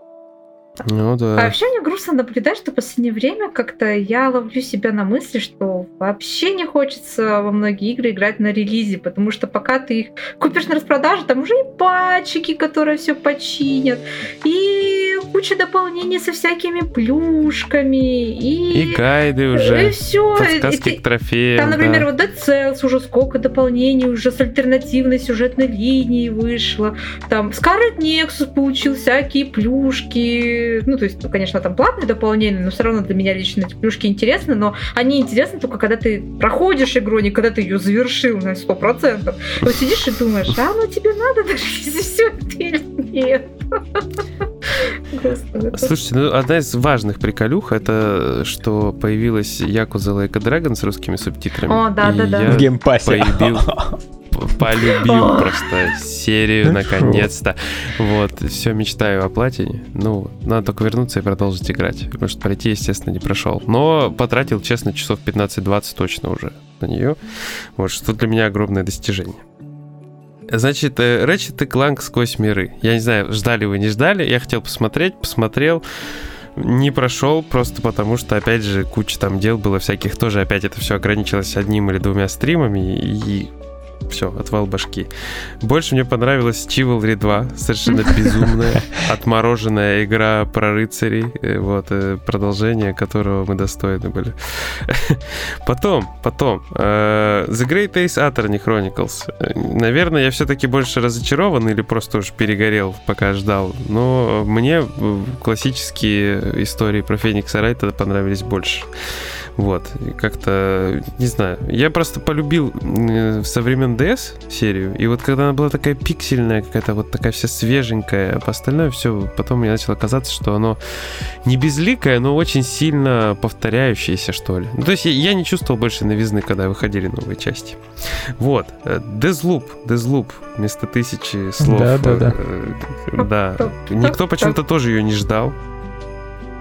[SPEAKER 1] Ну
[SPEAKER 3] А
[SPEAKER 1] да.
[SPEAKER 3] вообще мне грустно наблюдать, что в последнее время как-то я ловлю себя на мысли, что вообще не хочется во многие игры играть на релизе, потому что пока ты их купишь на распродаже, там уже и патчики, которые все починят, и куча дополнений со всякими плюшками, и...
[SPEAKER 1] И гайды
[SPEAKER 3] И
[SPEAKER 1] уже,
[SPEAKER 3] все.
[SPEAKER 1] подсказки к трофеям.
[SPEAKER 3] Там, например,
[SPEAKER 1] да.
[SPEAKER 3] вот Dead Cells уже сколько дополнений уже с альтернативной сюжетной линией вышло. Там Scarlet Nexus получил всякие плюшки. Ну, то есть, ну, конечно, там платные дополнения, но все равно для меня лично эти плюшки интересны, но они интересны только когда ты проходишь игру, а не когда ты ее завершил на 100%. Вот сидишь и думаешь, а оно тебе надо даже если все это или нет?
[SPEAKER 1] Слушайте, ну одна из важных приколюх это что появилась Yakuza Like a Dragon с русскими субтитрами.
[SPEAKER 3] О, да,
[SPEAKER 1] И
[SPEAKER 3] да, да.
[SPEAKER 1] я
[SPEAKER 2] В Game
[SPEAKER 1] Pass е. полюбил,
[SPEAKER 3] полюбил
[SPEAKER 1] просто серию наконец-то. Вот, все мечтаю о платине. Ну, надо только вернуться и продолжить играть. Потому что пройти, естественно, не прошел. Но потратил, честно, часов 15-20 точно уже на нее. Вот, что для меня огромное достижение. Значит, э, Ratchet и Clank сквозь миры. Я не знаю, ждали вы, не ждали. Я хотел посмотреть, посмотрел. Не прошел, просто потому что, опять же, куча там дел было всяких. Тоже опять это все ограничилось одним или двумя стримами. И все, отвал башки. Больше мне понравилась Chivalry 2, совершенно безумная, отмороженная игра про рыцарей, э, вот, э, продолжение которого мы достойны были. Потом, потом, э, The Great Ace Attorney Chronicles. Наверное, я все-таки больше разочарован или просто уж перегорел, пока ждал, но мне классические истории про Феникса Райта понравились больше. Вот, как-то, не знаю, я просто полюбил в современном 3DS серию, и вот когда она была такая пиксельная, какая-то вот такая вся свеженькая, а по остальное все, потом мне начало казаться, что оно не безликое, но очень сильно повторяющееся, что ли. Ну, то есть я, я не чувствовал больше новизны, когда выходили новые части. Вот. Э, Дезлуп, Дезлуп, вместо тысячи слов.
[SPEAKER 2] Да, да,
[SPEAKER 1] э, да. Э, да. Никто почему-то тоже ее не ждал.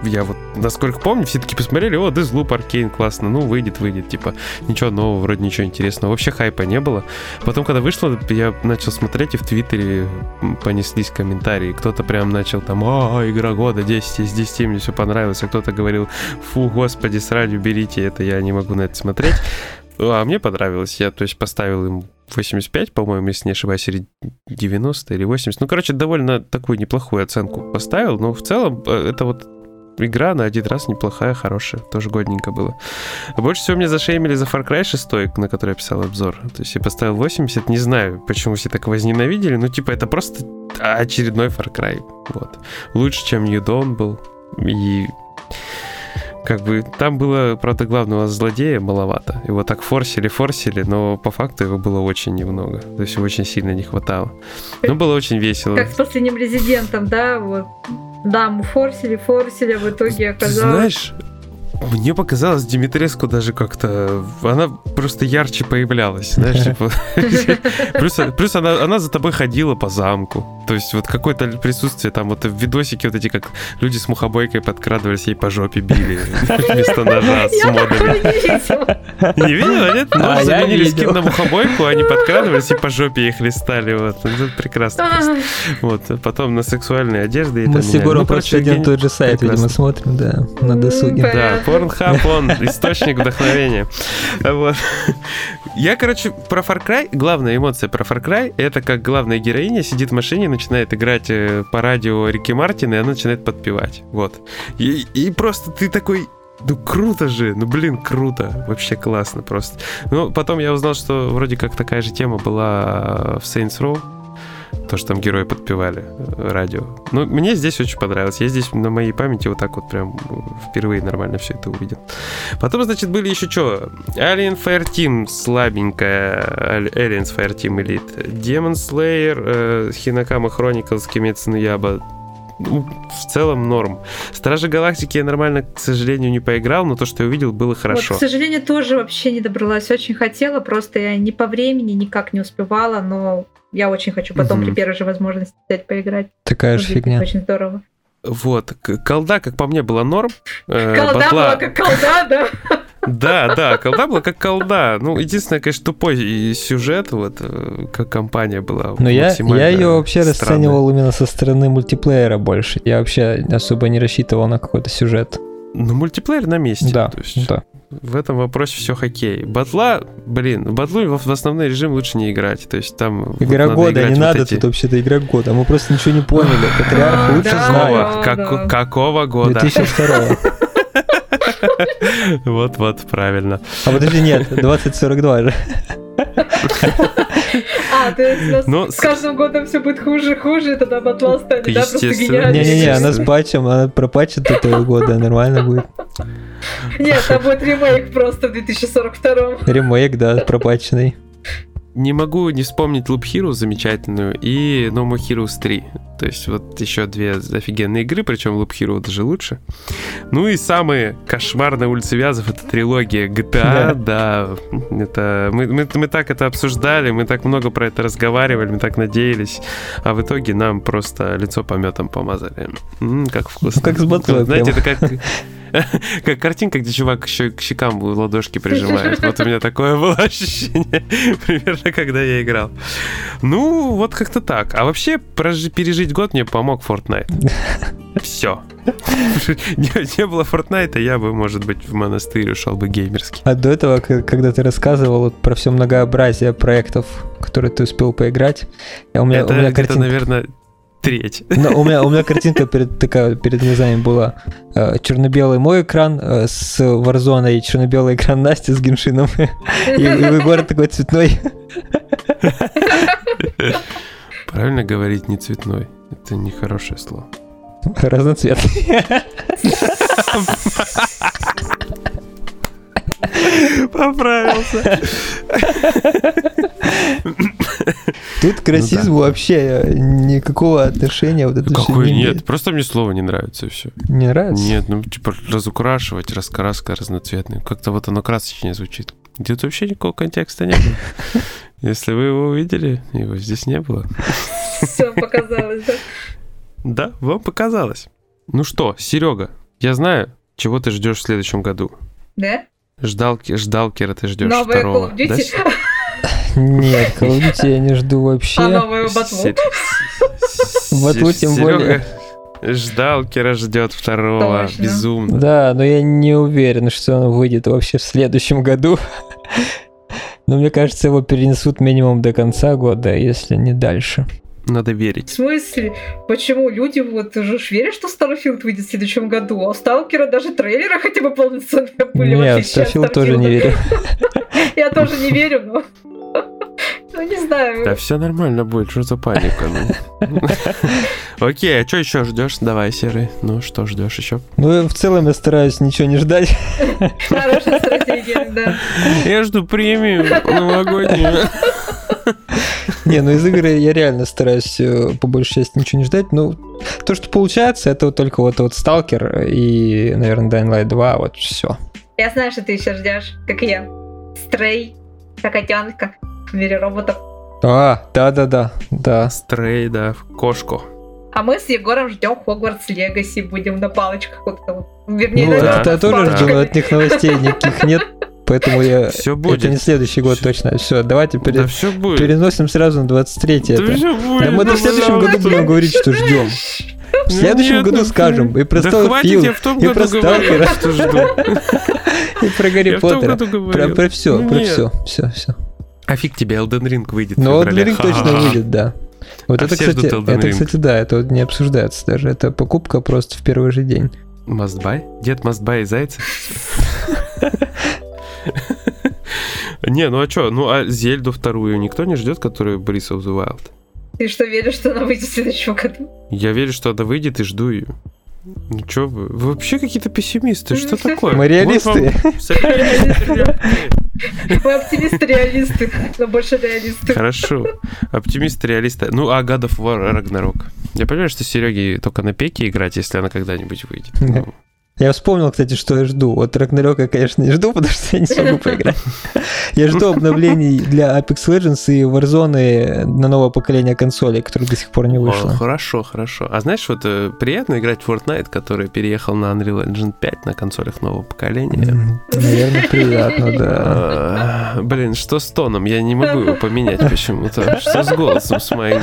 [SPEAKER 1] Я вот, насколько помню, все таки посмотрели, о, Deathloop, Arcane, классно, ну, выйдет, выйдет, типа, ничего нового, вроде ничего интересного, вообще хайпа не было. Потом, когда вышло, я начал смотреть, и в Твиттере понеслись комментарии, кто-то прям начал там, а, игра года, 10 из 10, мне все понравилось, а кто-то говорил, фу, господи, сради, уберите это, я не могу на это смотреть. А мне понравилось, я, то есть, поставил им 85, по-моему, если не ошибаюсь, или 90 или 80. Ну, короче, довольно такую неплохую оценку поставил, но в целом э, это вот игра на один раз неплохая, хорошая, тоже годненько было. Больше всего мне зашеймили за Far Cry 6, на который я писал обзор. То есть я поставил 80, не знаю, почему все так возненавидели, ну типа это просто очередной Far Cry. Вот. Лучше, чем New Dawn был. И как бы там было, правда, главного злодея маловато. Его так форсили, форсили, но по факту его было очень немного. То есть его очень сильно не хватало. Но было очень весело.
[SPEAKER 3] Как с последним резидентом, да, вот. Да, мы форсили, форсили, а в итоге оказалось...
[SPEAKER 1] знаешь, мне показалось, Димитреску даже как-то... Она просто ярче появлялась, знаешь, типа... Плюс, она, за тобой ходила по замку. То есть вот какое-то присутствие там, вот в видосике вот эти, как люди с мухобойкой подкрадывались, ей по жопе били вместо ножа с модами.
[SPEAKER 3] не видела.
[SPEAKER 1] Не видела, нет?
[SPEAKER 2] А,
[SPEAKER 1] Ну,
[SPEAKER 2] я
[SPEAKER 1] заменили скин на мухобойку, они подкрадывались и по жопе их листали. Вот, это прекрасно. Вот, потом на сегурные одежды. это
[SPEAKER 2] Мы с. Егором
[SPEAKER 1] Ну,
[SPEAKER 2] просто один тот же сайт, видимо, смотрим, да, на досуге.
[SPEAKER 1] Да. Порнхаб, он источник вдохновения. Вот. Я, короче, про Far Cry, главная эмоция про Far Cry, это как главная героиня сидит в машине, начинает играть э, по радио Рики Мартина, и она начинает подпевать. Вот. И, и просто ты такой, ну круто же, ну блин, круто, вообще классно просто. Ну, потом я узнал, что вроде как такая же тема была в Saints Row, то, что там герои подпевали э, радио. Ну, мне здесь очень понравилось. Я здесь на моей памяти вот так вот прям впервые нормально все это увидел. Потом, значит, были еще что? Alien Fire Team слабенькая, Aliens Fire Team Elite, Demon Slayer, э, Hinakama Chronicles, no Yaiba, ну, в целом норм. Стражи Галактики я нормально, к сожалению, не поиграл, но то, что я увидел, было хорошо.
[SPEAKER 3] Вот, к сожалению, тоже вообще не добралась. Очень хотела, просто я ни по времени никак не успевала, но я очень хочу потом угу. при первой же возможности взять поиграть.
[SPEAKER 2] Такая же фигня.
[SPEAKER 3] Очень здорово.
[SPEAKER 1] Вот. Колда, как по мне, была норм.
[SPEAKER 3] Э, колда Батла... была как колда, да?
[SPEAKER 1] Да, да, колда была как колда. Ну, единственное, конечно, тупой сюжет, вот, э, как компания была.
[SPEAKER 2] Но я, я ее вообще странная. расценивал именно со стороны мультиплеера больше. Я вообще особо не рассчитывал на какой-то сюжет.
[SPEAKER 1] Ну, мультиплеер на месте.
[SPEAKER 2] Да, то есть да.
[SPEAKER 1] В этом вопросе все хоккей. Батла, блин, батлу в основной режим лучше не играть. То есть там...
[SPEAKER 2] Игра вот года, не вот надо эти... тут вообще-то игра года. Мы просто ничего не поняли. Патриарх лучше знает.
[SPEAKER 1] Какого года?
[SPEAKER 2] 2002
[SPEAKER 1] Вот-вот, правильно.
[SPEAKER 2] А подожди, нет, 2042 же.
[SPEAKER 3] А, то есть ну, с каждым годом все будет хуже, хуже, тогда батла станет, да, просто гениально.
[SPEAKER 2] Не-не-не, она с патчем, она пропатчит этого года, нормально будет.
[SPEAKER 3] Нет, там будет ремейк просто в 2042.
[SPEAKER 2] Ремейк, да, пропатченный.
[SPEAKER 1] Не могу не вспомнить Loop Hero замечательную и No More Heroes 3. То есть вот еще две офигенные игры, причем Loop Hero даже лучше. Ну и самые кошмарные улицы Вязов это трилогия GTA, да. Это, мы, мы, мы так это обсуждали, мы так много про это разговаривали, мы так надеялись, а в итоге нам просто лицо пометом помазали. М-м, как вкусно.
[SPEAKER 2] Ну, как с батлой.
[SPEAKER 1] Знаете, это как как картинка, где чувак еще к щекам ладошки прижимает. Вот у меня такое было ощущение примерно, когда я играл. Ну, вот как-то так. А вообще, пережить год мне помог Fortnite. Все. не, не было Fortnite, я бы, может быть, в монастырь ушел бы геймерский.
[SPEAKER 2] А до этого, когда ты рассказывал про все многообразие проектов, которые ты успел поиграть,
[SPEAKER 1] у меня, это у меня картинка... наверное, треть.
[SPEAKER 2] Но у меня, у меня картинка перед, такая перед глазами была. Э, черно-белый мой экран э, с Warzone и черно-белый экран Насти с Геншином. И, и город такой цветной.
[SPEAKER 1] Правильно говорить не цветной. Это нехорошее слово.
[SPEAKER 2] Разноцветный.
[SPEAKER 1] Поправился.
[SPEAKER 2] Тут к расизму ну, да. вообще никакого отношения вот это
[SPEAKER 1] Какой не нет, просто мне слово не нравится и все.
[SPEAKER 2] Не нравится?
[SPEAKER 1] Нет, ну типа разукрашивать, раскраска разноцветная. Как-то вот оно красочнее звучит. Где-то вообще никакого контекста не было. Если вы его увидели, его здесь не было.
[SPEAKER 3] Все показалось, да?
[SPEAKER 1] Да, вам показалось. Ну что, Серега, я знаю, чего ты ждешь в следующем году.
[SPEAKER 3] Да?
[SPEAKER 1] Ждал, ждал Кира, ты ждешь Новая второго. Call of Duty?
[SPEAKER 2] Да? Нет, Call of Duty я не жду вообще.
[SPEAKER 3] А новую батлу?
[SPEAKER 2] Батлу тем более.
[SPEAKER 1] Ждал, Кира ждет второго. Точно. Безумно.
[SPEAKER 2] Да, но я не уверен, что он выйдет вообще в следующем году. Но мне кажется, его перенесут минимум до конца года, если не дальше.
[SPEAKER 1] Надо верить.
[SPEAKER 3] В смысле? Почему люди вот уже верят, что Starfield выйдет в следующем году, а у Сталкера даже трейлеры хотя бы полноценные были.
[SPEAKER 2] Нет, Starfield тоже не верю.
[SPEAKER 3] Я тоже не верю, но... Ну, не знаю.
[SPEAKER 1] Да все нормально будет, что за паника? Ну? Окей, а что еще ждешь? Давай, Серый. Ну, что ждешь еще?
[SPEAKER 2] Ну, в целом я стараюсь ничего не ждать.
[SPEAKER 3] Хорошая стратегия, да.
[SPEAKER 1] Я жду премию новогоднюю.
[SPEAKER 2] Не, ну из игры я реально стараюсь э, по большей части ничего не ждать. Ну, то, что получается, это вот только вот, вот Stalker и, наверное, Dying Light 2, вот все.
[SPEAKER 3] Я знаю, что ты еще ждешь, как я. Стрей, котенка в мире роботов.
[SPEAKER 2] А, да-да-да, да.
[SPEAKER 1] Стрей, да, кошку.
[SPEAKER 3] А мы с Егором ждем Хогвартс Легаси, будем на палочках вот.
[SPEAKER 2] Вернее, ну, да, я тоже жду, но от них новостей никаких нет. Поэтому я...
[SPEAKER 1] Все будет.
[SPEAKER 2] Это не следующий год все. точно. Все, давайте пере...
[SPEAKER 1] да все будет.
[SPEAKER 2] переносим сразу на 23
[SPEAKER 1] да
[SPEAKER 2] это.
[SPEAKER 1] Все будет.
[SPEAKER 2] Да мы да в следующем году будем говорить, что ждем. В следующем
[SPEAKER 1] Нет,
[SPEAKER 2] году
[SPEAKER 1] ну,
[SPEAKER 2] скажем. И про
[SPEAKER 1] Да хватит, я в том
[SPEAKER 2] и про
[SPEAKER 1] году говорил,
[SPEAKER 2] Сталкера,
[SPEAKER 1] что жду.
[SPEAKER 2] и про Гарри
[SPEAKER 1] в
[SPEAKER 2] Поттера. Про, про все,
[SPEAKER 1] Ну,
[SPEAKER 2] про все, все, все.
[SPEAKER 1] А фиг тебе, Elden Ring выйдет
[SPEAKER 2] вот
[SPEAKER 1] феврале.
[SPEAKER 2] Ring точно выйдет, да. Вот
[SPEAKER 1] А
[SPEAKER 2] это,
[SPEAKER 1] все
[SPEAKER 2] кстати,
[SPEAKER 1] ждут Elden
[SPEAKER 2] это,
[SPEAKER 1] Ring.
[SPEAKER 2] кстати, да, это вот не обсуждается даже. Это покупка просто в первый же день.
[SPEAKER 1] Must buy? Дед must buy зайца? Не, ну а чё? Ну а Зельду вторую никто не ждет, которую Breath of the Wild?
[SPEAKER 3] Ты что, веришь, что она выйдет в следующем году?
[SPEAKER 1] Я верю, что она выйдет и жду ее. Ну чё вы? Вы вообще какие-то пессимисты. Что такое?
[SPEAKER 2] Мы реалисты.
[SPEAKER 3] Мы оптимисты-реалисты, но больше реалисты.
[SPEAKER 1] Хорошо. Оптимист, реалист. Ну, а God of War Ragnarok. Я понимаю, что Сереге только на пеке играть, если она когда-нибудь выйдет.
[SPEAKER 2] Я вспомнил, кстати, что я жду. Вот Рагнарёка, конечно, не жду, потому что я не смогу поиграть. Я жду обновлений для Apex Legends и Warzone на новое поколение консолей, которое до сих пор не
[SPEAKER 1] О,
[SPEAKER 2] вышло.
[SPEAKER 1] хорошо, хорошо. А знаешь, вот э, приятно играть в Fortnite, который переехал на Unreal Engine 5 на консолях нового поколения.
[SPEAKER 2] Наверное, приятно, да.
[SPEAKER 1] А, Блин, что с тоном? Я не могу его поменять почему-то. Что с голосом с моим?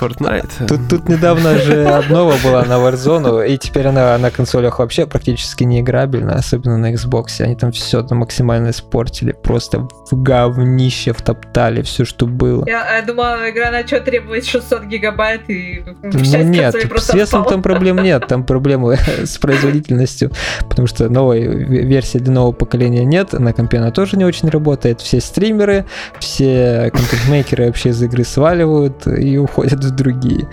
[SPEAKER 1] Fortnite.
[SPEAKER 2] Тут, тут недавно же обнова была на Warzone, и теперь она на консолях вообще практически не играбельна, особенно на Xbox. Они там все там максимально испортили, просто в говнище втоптали все, что было.
[SPEAKER 3] Я, я думала, игра на что требует 600 гигабайт и
[SPEAKER 2] Ну нет, с весом там проблем нет, там проблемы с производительностью, потому что новой ве- версии для нового поколения нет, на компе она тоже не очень работает, все стримеры, все контент-мейкеры вообще из игры сваливают и уходят в другие,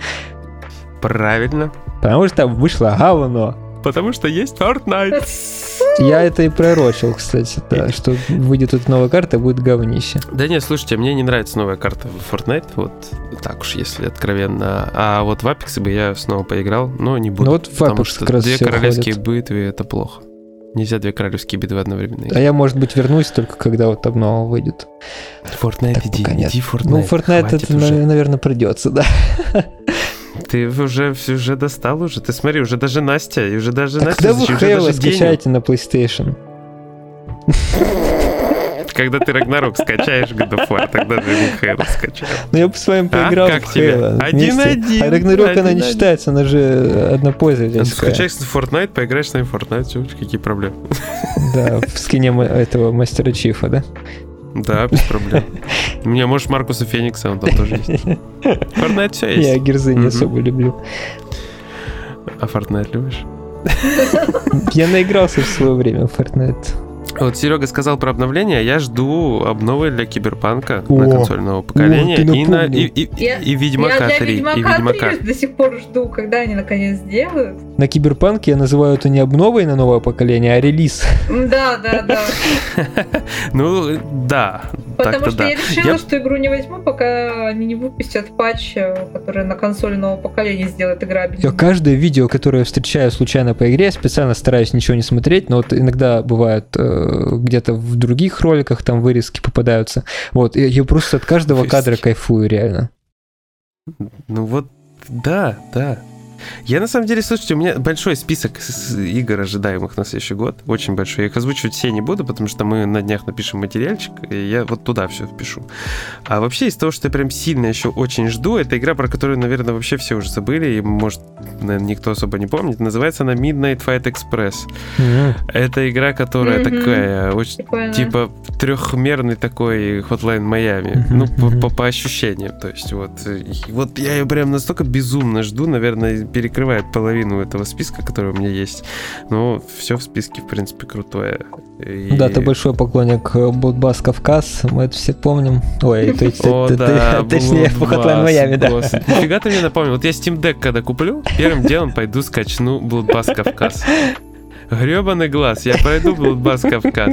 [SPEAKER 1] Правильно.
[SPEAKER 2] потому что вышло говно.
[SPEAKER 1] Потому что есть Fortnite.
[SPEAKER 2] Я это и пророчил, кстати, да, что выйдет тут новая карта, будет говнище.
[SPEAKER 1] Да нет, слушайте, мне не нравится новая карта в Fortnite, вот так уж, если откровенно. А вот в Apex бы я снова поиграл, но не буду.
[SPEAKER 2] Ну вот в
[SPEAKER 1] потому
[SPEAKER 2] Apex
[SPEAKER 1] что
[SPEAKER 2] как раз
[SPEAKER 1] две королевские
[SPEAKER 2] ходят.
[SPEAKER 1] битвы это плохо. Нельзя две королевские битвы одновременно.
[SPEAKER 2] А я, может быть, вернусь только когда вот обнова выйдет.
[SPEAKER 1] Fortnite
[SPEAKER 2] Так
[SPEAKER 1] иди,
[SPEAKER 2] нет.
[SPEAKER 1] иди Fortnite.
[SPEAKER 2] Ну, Fortnite это,
[SPEAKER 1] уже.
[SPEAKER 2] наверное, придется, да.
[SPEAKER 1] Ты уже, уже достал уже. Ты смотри, уже даже Настя, и уже даже
[SPEAKER 2] Так
[SPEAKER 1] Настя,
[SPEAKER 2] когда вы Halo скачаете на PlayStation?
[SPEAKER 1] Когда ты Рагнарок скачаешь God of War, тогда ему Halo скачаешь.
[SPEAKER 2] Ну, я бы с вами
[SPEAKER 1] А?
[SPEAKER 2] поиграл
[SPEAKER 1] Как
[SPEAKER 2] в
[SPEAKER 1] тебе?
[SPEAKER 2] Halo.
[SPEAKER 1] Один-один.
[SPEAKER 2] А Рагнарёк, она не считается, она же однопользовательская.
[SPEAKER 1] Скачай Fortnite, поиграешь с нами в Fortnite, все, какие проблемы.
[SPEAKER 2] Да, в скине этого мастера Чифа, да?
[SPEAKER 1] Да, без проблем. У меня, может, Маркуса Феникса, он там тоже есть. Fortnite все
[SPEAKER 2] Я
[SPEAKER 1] есть.
[SPEAKER 2] герзы не особо люблю.
[SPEAKER 1] А Fortnite любишь?
[SPEAKER 2] Я наигрался в свое время в Fortnite.
[SPEAKER 1] Вот Серега сказал про обновление, а я жду обновы для Киберпанка
[SPEAKER 2] О,
[SPEAKER 1] на консоль нового поколения
[SPEAKER 2] ты
[SPEAKER 1] и, на, и, и,
[SPEAKER 3] Я-
[SPEAKER 1] и Ведьмака
[SPEAKER 3] Я для
[SPEAKER 1] 3. И
[SPEAKER 3] Ведьмака
[SPEAKER 1] Ведьмака.
[SPEAKER 3] 3 до сих пор жду, когда они наконец сделают.
[SPEAKER 2] На Киберпанке я называю это не обновой на новое поколение, а релиз.
[SPEAKER 3] Да, да, да.
[SPEAKER 1] Ну, да.
[SPEAKER 3] Потому что
[SPEAKER 1] да.
[SPEAKER 3] я решила,
[SPEAKER 1] Я-
[SPEAKER 3] что игру не возьму, пока они не выпустят патч, э, который на консоли нового поколения сделает
[SPEAKER 2] Я
[SPEAKER 3] играбельной.
[SPEAKER 2] каждое видео, которое я встречаю случайно по игре, я специально стараюсь ничего не смотреть, но вот иногда бывает э, где-то в других роликах там вырезки попадаются. Вот, и я просто от каждого кадра кайфую, реально.
[SPEAKER 1] Ну вот, да, да. Я на самом деле, слушайте, у меня большой список игр, ожидаемых на следующий год. Очень большой. Я их озвучивать все не буду, потому что мы на днях напишем материальчик, и я вот туда все впишу. А вообще из того, что я прям сильно еще очень жду, это игра, про которую, наверное, вообще все уже забыли, и, может, наверное, никто особо не помнит. Называется она Midnight Fight Express. Это игра, которая такая, очень
[SPEAKER 3] Прикольно.
[SPEAKER 1] Типа трехмерный такой Hotline Майами.
[SPEAKER 2] Мгм,
[SPEAKER 1] Ну, по, по, по ощущениям. То есть вот, и вот я ее прям настолько безумно жду, наверное, перекрывает половину этого списка, который у меня есть. Но все в списке, в принципе, крутое. И-
[SPEAKER 2] Да, ты большой поклонник э, Будбас Кавказ, мы это все помним. Ой, то есть,
[SPEAKER 1] О,
[SPEAKER 2] это-
[SPEAKER 1] да,
[SPEAKER 2] это- точнее, Hotline Miami, да.
[SPEAKER 1] Нифига ты мне напомнил. Вот я Steam Deck когда куплю, первым делом пойду скачну Bloodbath Кавказ. Гребаный глаз, я пройду Bloodbath Кавказ.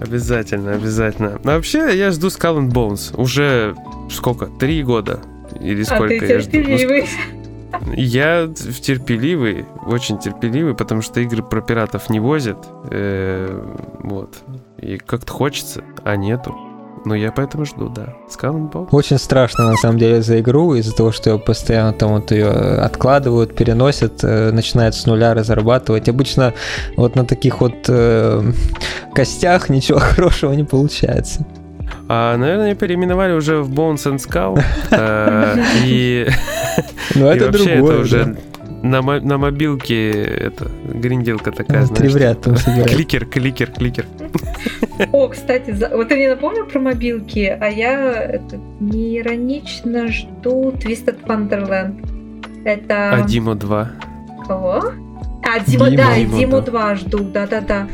[SPEAKER 1] Обязательно, обязательно. А вообще, я жду Skull and Bones. Уже сколько? Три года? Или
[SPEAKER 3] а
[SPEAKER 1] сколько
[SPEAKER 3] ты
[SPEAKER 1] я жду? Я терпеливый, очень терпеливый, потому что игры про пиратов не возят. э, вот. И как-то хочется, а нету. Но я поэтому жду, да. Bones.
[SPEAKER 2] Очень страшно на самом деле за игру из-за того, что ее постоянно там вот ее откладывают, переносят, э, начинают с нуля разрабатывать. Обычно вот на таких вот э, костях ничего хорошего не получается.
[SPEAKER 1] А, наверное, переименовали уже в Bones and Skull. э, И
[SPEAKER 2] Ну это
[SPEAKER 1] вообще
[SPEAKER 2] другое.
[SPEAKER 1] это уже на, мо- на мобилке это гринделка такая,
[SPEAKER 2] Ну,
[SPEAKER 1] знаешь.
[SPEAKER 2] Три в ряд там
[SPEAKER 1] типа. Кликер, кликер, кликер.
[SPEAKER 3] О, кстати, за- вот ты мне напомнил про мобилки, а я это, неиронично жду Twisted Wonderland. Это
[SPEAKER 1] А Дима 2.
[SPEAKER 3] кого? А, Дима,
[SPEAKER 2] Дима.
[SPEAKER 3] да, и
[SPEAKER 1] Дима,
[SPEAKER 3] Диму
[SPEAKER 1] да.
[SPEAKER 3] 2 жду, да-да-да.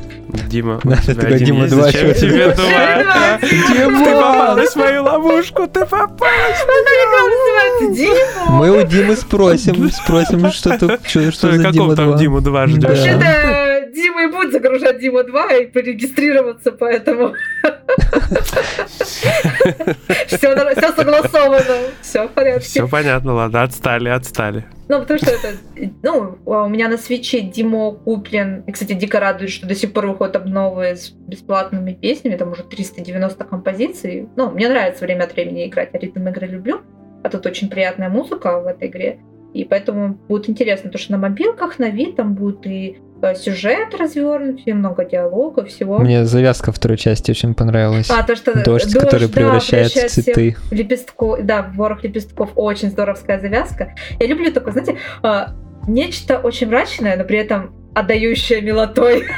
[SPEAKER 1] Дима, у
[SPEAKER 2] Да,
[SPEAKER 1] тебя
[SPEAKER 2] такой
[SPEAKER 1] один
[SPEAKER 2] Дима
[SPEAKER 1] есть,
[SPEAKER 2] 2,
[SPEAKER 1] зачем
[SPEAKER 2] чё
[SPEAKER 1] тебе
[SPEAKER 2] ты?
[SPEAKER 1] два? Ты попала в свою ловушку, ты попала.
[SPEAKER 3] Называется Дима.
[SPEAKER 2] Мы у Димы спросим, спросим, что тут, что, что за
[SPEAKER 1] Какого
[SPEAKER 2] Дима
[SPEAKER 1] там
[SPEAKER 2] 2.
[SPEAKER 1] Диму 2 ждешь?
[SPEAKER 3] Дима и будет загружать Дима 2 и порегистрироваться, поэтому все, согласовано, все в порядке.
[SPEAKER 1] Все понятно, ладно, отстали, отстали.
[SPEAKER 3] Ну, потому что это, ну, у меня на свече Димо куплен, и, кстати, дико радует, что до сих пор выходят обновы с бесплатными песнями, там уже 390 композиций. Ну, мне нравится время от времени играть, я ритм игры люблю, а тут очень приятная музыка в этой игре, и поэтому будет интересно, потому что на мобилках, на вид там будет и сюжет развернут, и много диалогов, всего.
[SPEAKER 2] Мне завязка второй части очень понравилась.
[SPEAKER 3] А, то, что
[SPEAKER 2] Дождь, который
[SPEAKER 3] да,
[SPEAKER 2] превращает в
[SPEAKER 3] превращает
[SPEAKER 2] цветы.
[SPEAKER 3] в лепестку, да, в ворох лепестков. Очень здоровская завязка. Я люблю такое, знаете, а, нечто очень мрачное, но при этом отдающее милотой.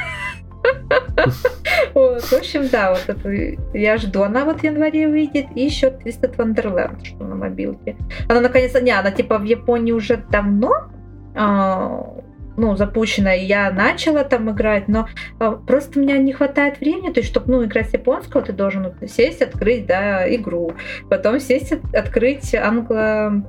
[SPEAKER 3] Вот, в общем, да, вот это я жду. Она вот в январе выйдет. И еще Twisted Wonderland, что на мобилке. Она наконец-то, не, она типа в Японии уже давно а, ну, запущена, и я начала там играть, но а, просто у меня не хватает времени, то есть, чтобы, ну, играть с японского, ты должен сесть, открыть, да, игру, потом сесть, от- открыть англо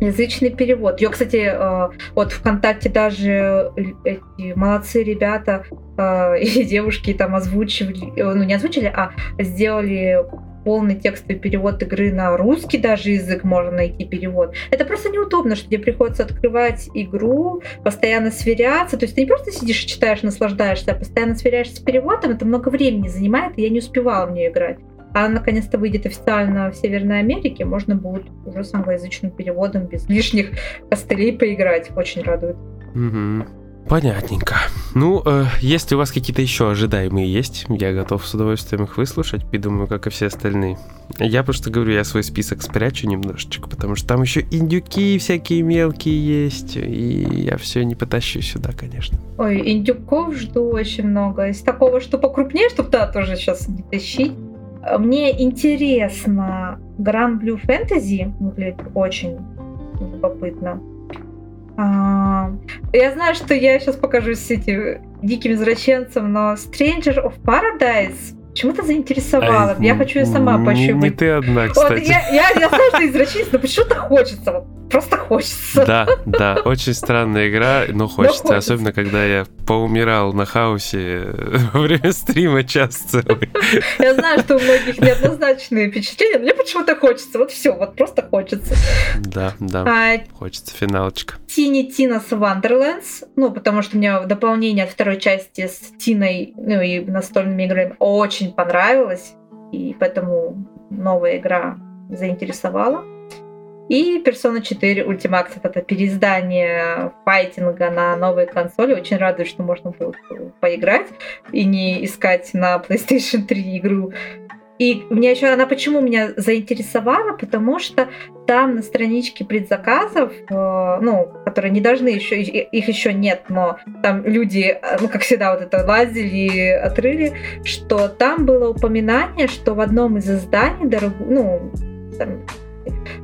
[SPEAKER 3] язычный перевод. Я, кстати, э, вот ВКонтакте даже эти молодцы ребята э, и девушки там озвучивали, э, ну не озвучили, а сделали полный текстовый перевод игры на русский даже язык можно найти перевод. Это просто неудобно, что тебе приходится открывать игру, постоянно сверяться. То есть ты не просто сидишь и читаешь, наслаждаешься, а постоянно сверяешься с переводом. Это много времени занимает, и я не успевала в нее играть. А она наконец-то выйдет официально в Северной Америке, можно будет уже с англоязычным переводом без лишних костылей поиграть. Очень радует.
[SPEAKER 1] Мгм. Понятненько. Ну, э, если у вас какие-то еще ожидаемые есть, я готов с удовольствием их выслушать, и думаю, как и все остальные. Я просто говорю, я свой список спрячу немножечко, потому что там еще индюки всякие мелкие есть, и я все не потащу сюда, конечно.
[SPEAKER 3] Ой, индюков жду очень много. Из такого, что покрупнее, чтобы да, тоже сейчас не тащить. Мне интересно, Grand Blue Fantasy выглядит очень любопытно. А, Я знаю, что я сейчас покажусь этим диким извращенцем, но Stranger of Paradise почему-то заинтересовала.
[SPEAKER 1] Ай,
[SPEAKER 3] я хочу ее сама пощупать.
[SPEAKER 1] Не ты одна,
[SPEAKER 3] Вот,
[SPEAKER 1] кстати.
[SPEAKER 3] я, я, я знаю, что извращенец, но почему-то хочется. Вот, просто хочется.
[SPEAKER 1] Да, да, очень странная игра, но хочется.
[SPEAKER 3] хочется.
[SPEAKER 1] Особенно, когда я поумирал на хаусе во время стрима час целый.
[SPEAKER 3] Я знаю, что у многих неоднозначные впечатления, но мне почему-то хочется. Вот все, вот просто хочется.
[SPEAKER 1] Да, да,
[SPEAKER 3] А
[SPEAKER 1] хочется финалочка.
[SPEAKER 3] Тини Тинас Wonderlands, ну, потому что мне дополнение от второй части с Тиной, ну, и настольными играми очень понравилось, и поэтому новая игра заинтересовала. И Persona 4 Ultimax это переиздание файтинга на новые консоли. Очень радует, что можно будет поиграть и не искать на PlayStation 3 игру. И мне еще она почему меня заинтересовала, потому что там на страничке предзаказов, э, ну, которые не должны еще, их еще нет, но там люди, э, ну, как всегда, вот это лазили, отрыли, что там было упоминание, что в одном из изданий, дорог... ну, там,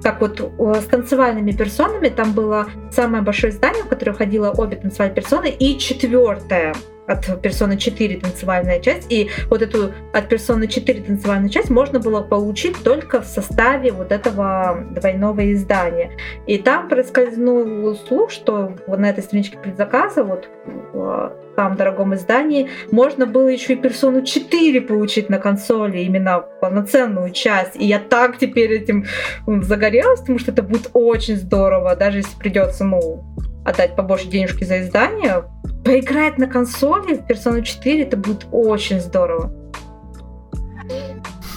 [SPEAKER 3] как вот с танцевальными персонами, там было самое большое издание, в которое ходило обе танцевальные персоны, и четвертое от персоны 4 танцевальная часть, и вот эту от персоны 4 танцевальную часть можно было получить только в составе вот этого двойного издания. И там проскользнул слух, что вот на этой страничке предзаказа, вот в там дорогом издании, можно было еще и персону 4 получить на консоли, именно полноценную часть. И я так теперь этим загорелась, потому что это будет очень здорово, даже если придется, ну, отдать побольше денежки за издание, поиграть на консоли в Persona 4, это будет очень здорово.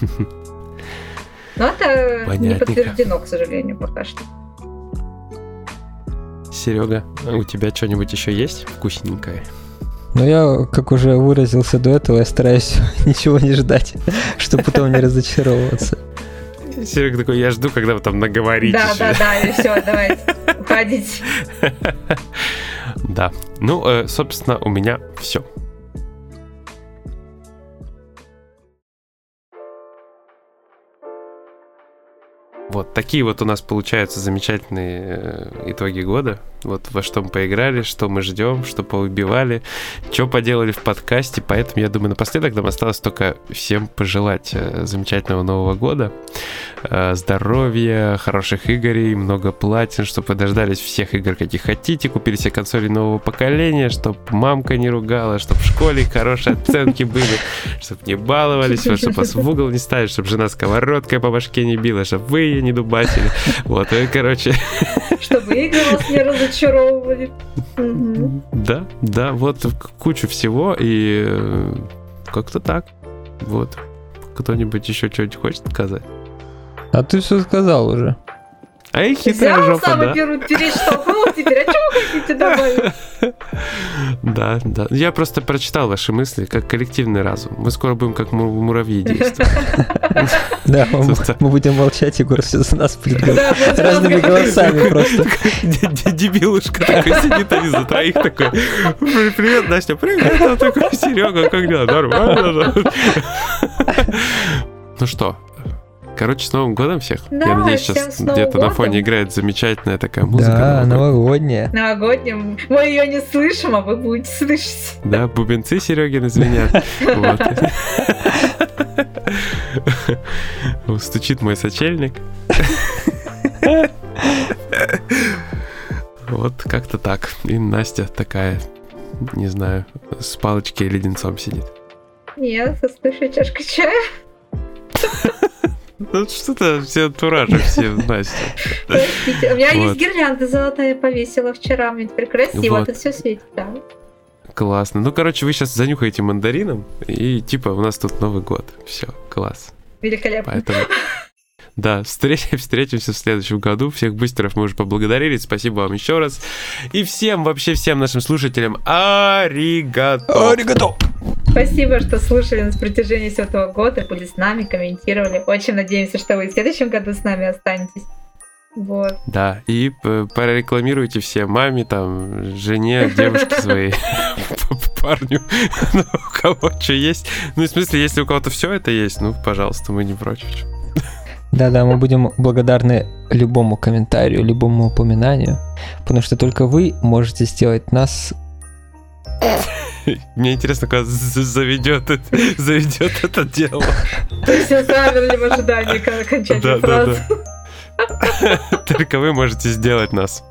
[SPEAKER 3] Но это не подтверждено, к сожалению, пока что.
[SPEAKER 1] Серега, у тебя что-нибудь еще есть вкусненькое?
[SPEAKER 2] Но я, как уже выразился до этого, я стараюсь ничего не ждать, чтобы потом не разочаровываться.
[SPEAKER 1] Серега такой, я жду, когда вы там наговорите.
[SPEAKER 3] Да, да, да, и все, давайте, уходите.
[SPEAKER 1] Да. Ну, э, собственно, у меня все. Вот такие вот у нас получаются замечательные э, итоги года. Вот во что мы поиграли, что мы ждем, что поубивали, что поделали в подкасте. Поэтому я думаю, напоследок нам осталось только всем пожелать э, замечательного Нового года, э, здоровья, хороших игр, много платин, чтобы вы дождались всех игр, каких хотите, купили себе консоли нового поколения, чтобы мамка не ругала, чтобы в школе хорошие оценки были, чтобы не баловались, чтобы вас в угол не ставить, чтобы жена сковородкой по башке не била, чтобы вы ее не дубасили. Вот, и, короче...
[SPEAKER 3] Чтобы игры вас не разочаровывали.
[SPEAKER 1] Да, да, вот кучу всего, и э, как-то так. Вот. Кто-нибудь еще что-нибудь хочет сказать?
[SPEAKER 2] А ты все сказал уже.
[SPEAKER 1] А и хитрая
[SPEAKER 3] Взял
[SPEAKER 1] жопа,
[SPEAKER 3] самый
[SPEAKER 1] да.
[SPEAKER 3] первый перештолкнул теперь, а что вы хотите добавить?
[SPEAKER 1] Да, да. Я просто прочитал ваши мысли, как коллективный разум. Мы скоро будем как му- муравьи действовать.
[SPEAKER 2] Да, мы, будем молчать, Егор все за нас
[SPEAKER 3] вот
[SPEAKER 2] Разными голосами просто.
[SPEAKER 1] Дебилушка такой сидит, они за троих такой. «При- Привет, Настя, привет. Он такой, Серега, как дела? Нормально. Ну что, короче, с Новым годом всех.
[SPEAKER 3] Да,
[SPEAKER 1] Я надеюсь,
[SPEAKER 3] всем
[SPEAKER 1] сейчас где-то на фоне играет замечательная такая музыка.
[SPEAKER 2] Да,
[SPEAKER 1] новогодняя.
[SPEAKER 2] новогодняя.
[SPEAKER 3] Мы ее не слышим, а вы будете слышать.
[SPEAKER 1] Да, бубенцы Серегин звенят. Вот. Стучит мой сочельник. Вот как-то так. И Настя такая, не знаю, с палочки и леденцом сидит.
[SPEAKER 3] Нет, слышу чашка чая.
[SPEAKER 1] Ну что-то все антуражи, все Настя.
[SPEAKER 3] У меня есть гирлянда золотая, повесила вчера. Мне теперь красиво, тут все светит. Да.
[SPEAKER 1] Классно. Ну, короче, вы сейчас занюхаете мандарином, и типа у нас тут Новый год. Все, класс.
[SPEAKER 3] Великолепно.
[SPEAKER 1] Поэтому... Да, встретимся, встретимся в следующем году. Всех бустеров мы уже поблагодарили. Спасибо вам еще раз. И всем, вообще всем нашим слушателям аригато.
[SPEAKER 2] Аригато!
[SPEAKER 3] Спасибо, что слушали нас в протяжении всего этого года, были с нами, комментировали. Очень надеемся, что вы в следующем году с нами останетесь. Вот.
[SPEAKER 1] Да, и п- прорекламируйте все маме, там, жене, девушке своей, парню, ну, у кого что есть. Ну, в смысле, если у кого-то все это есть, ну, пожалуйста, мы не против.
[SPEAKER 2] Да-да, мы будем благодарны любому комментарию, любому упоминанию, потому что только вы можете сделать нас...
[SPEAKER 1] Мне интересно, з- заведет, это- заведет это дело.
[SPEAKER 3] То есть все замерли в ожидании окончания
[SPEAKER 1] да,
[SPEAKER 3] фразы.
[SPEAKER 1] да. Только вы можете сделать нас.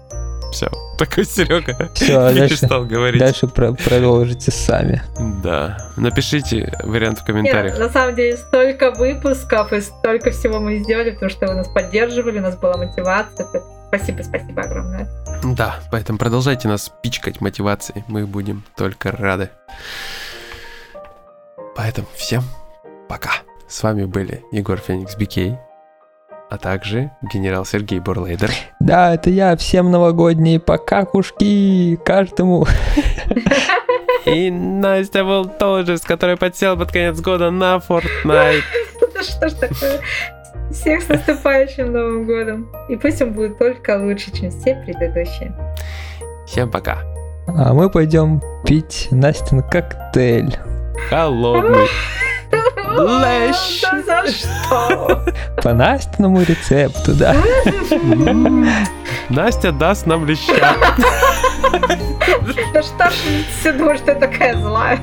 [SPEAKER 1] Все. Такой Серега
[SPEAKER 2] Все, дальше,
[SPEAKER 1] перестал говорить.
[SPEAKER 2] дальше про- продолжите сами.
[SPEAKER 1] Да. Напишите вариант в
[SPEAKER 3] Нет,
[SPEAKER 1] комментариях.
[SPEAKER 3] на самом деле столько выпусков и столько всего мы сделали, потому что вы нас поддерживали, у нас была мотивация. Спасибо, спасибо огромное.
[SPEAKER 1] Да, поэтому продолжайте нас пичкать мотивацией. Мы будем только рады. Поэтому всем пока. С вами были Егор Феникс Бикей, а также генерал Сергей Бурлейдер.
[SPEAKER 2] Да, это я, всем новогодние покакушки, каждому.
[SPEAKER 1] И Настя Волтолджес, который подсел под конец года на Fortnite.
[SPEAKER 3] Что ж такое? Всех с наступающим Новым годом. И пусть он будет только лучше, чем все предыдущие.
[SPEAKER 1] Всем пока.
[SPEAKER 2] А мы пойдем пить Настин коктейль.
[SPEAKER 1] Холодный. Лещ.
[SPEAKER 3] Да за что?
[SPEAKER 2] По Настиному рецепту, да.
[SPEAKER 1] Настя даст нам леща.
[SPEAKER 3] Да что ж все думают, что я такая злая?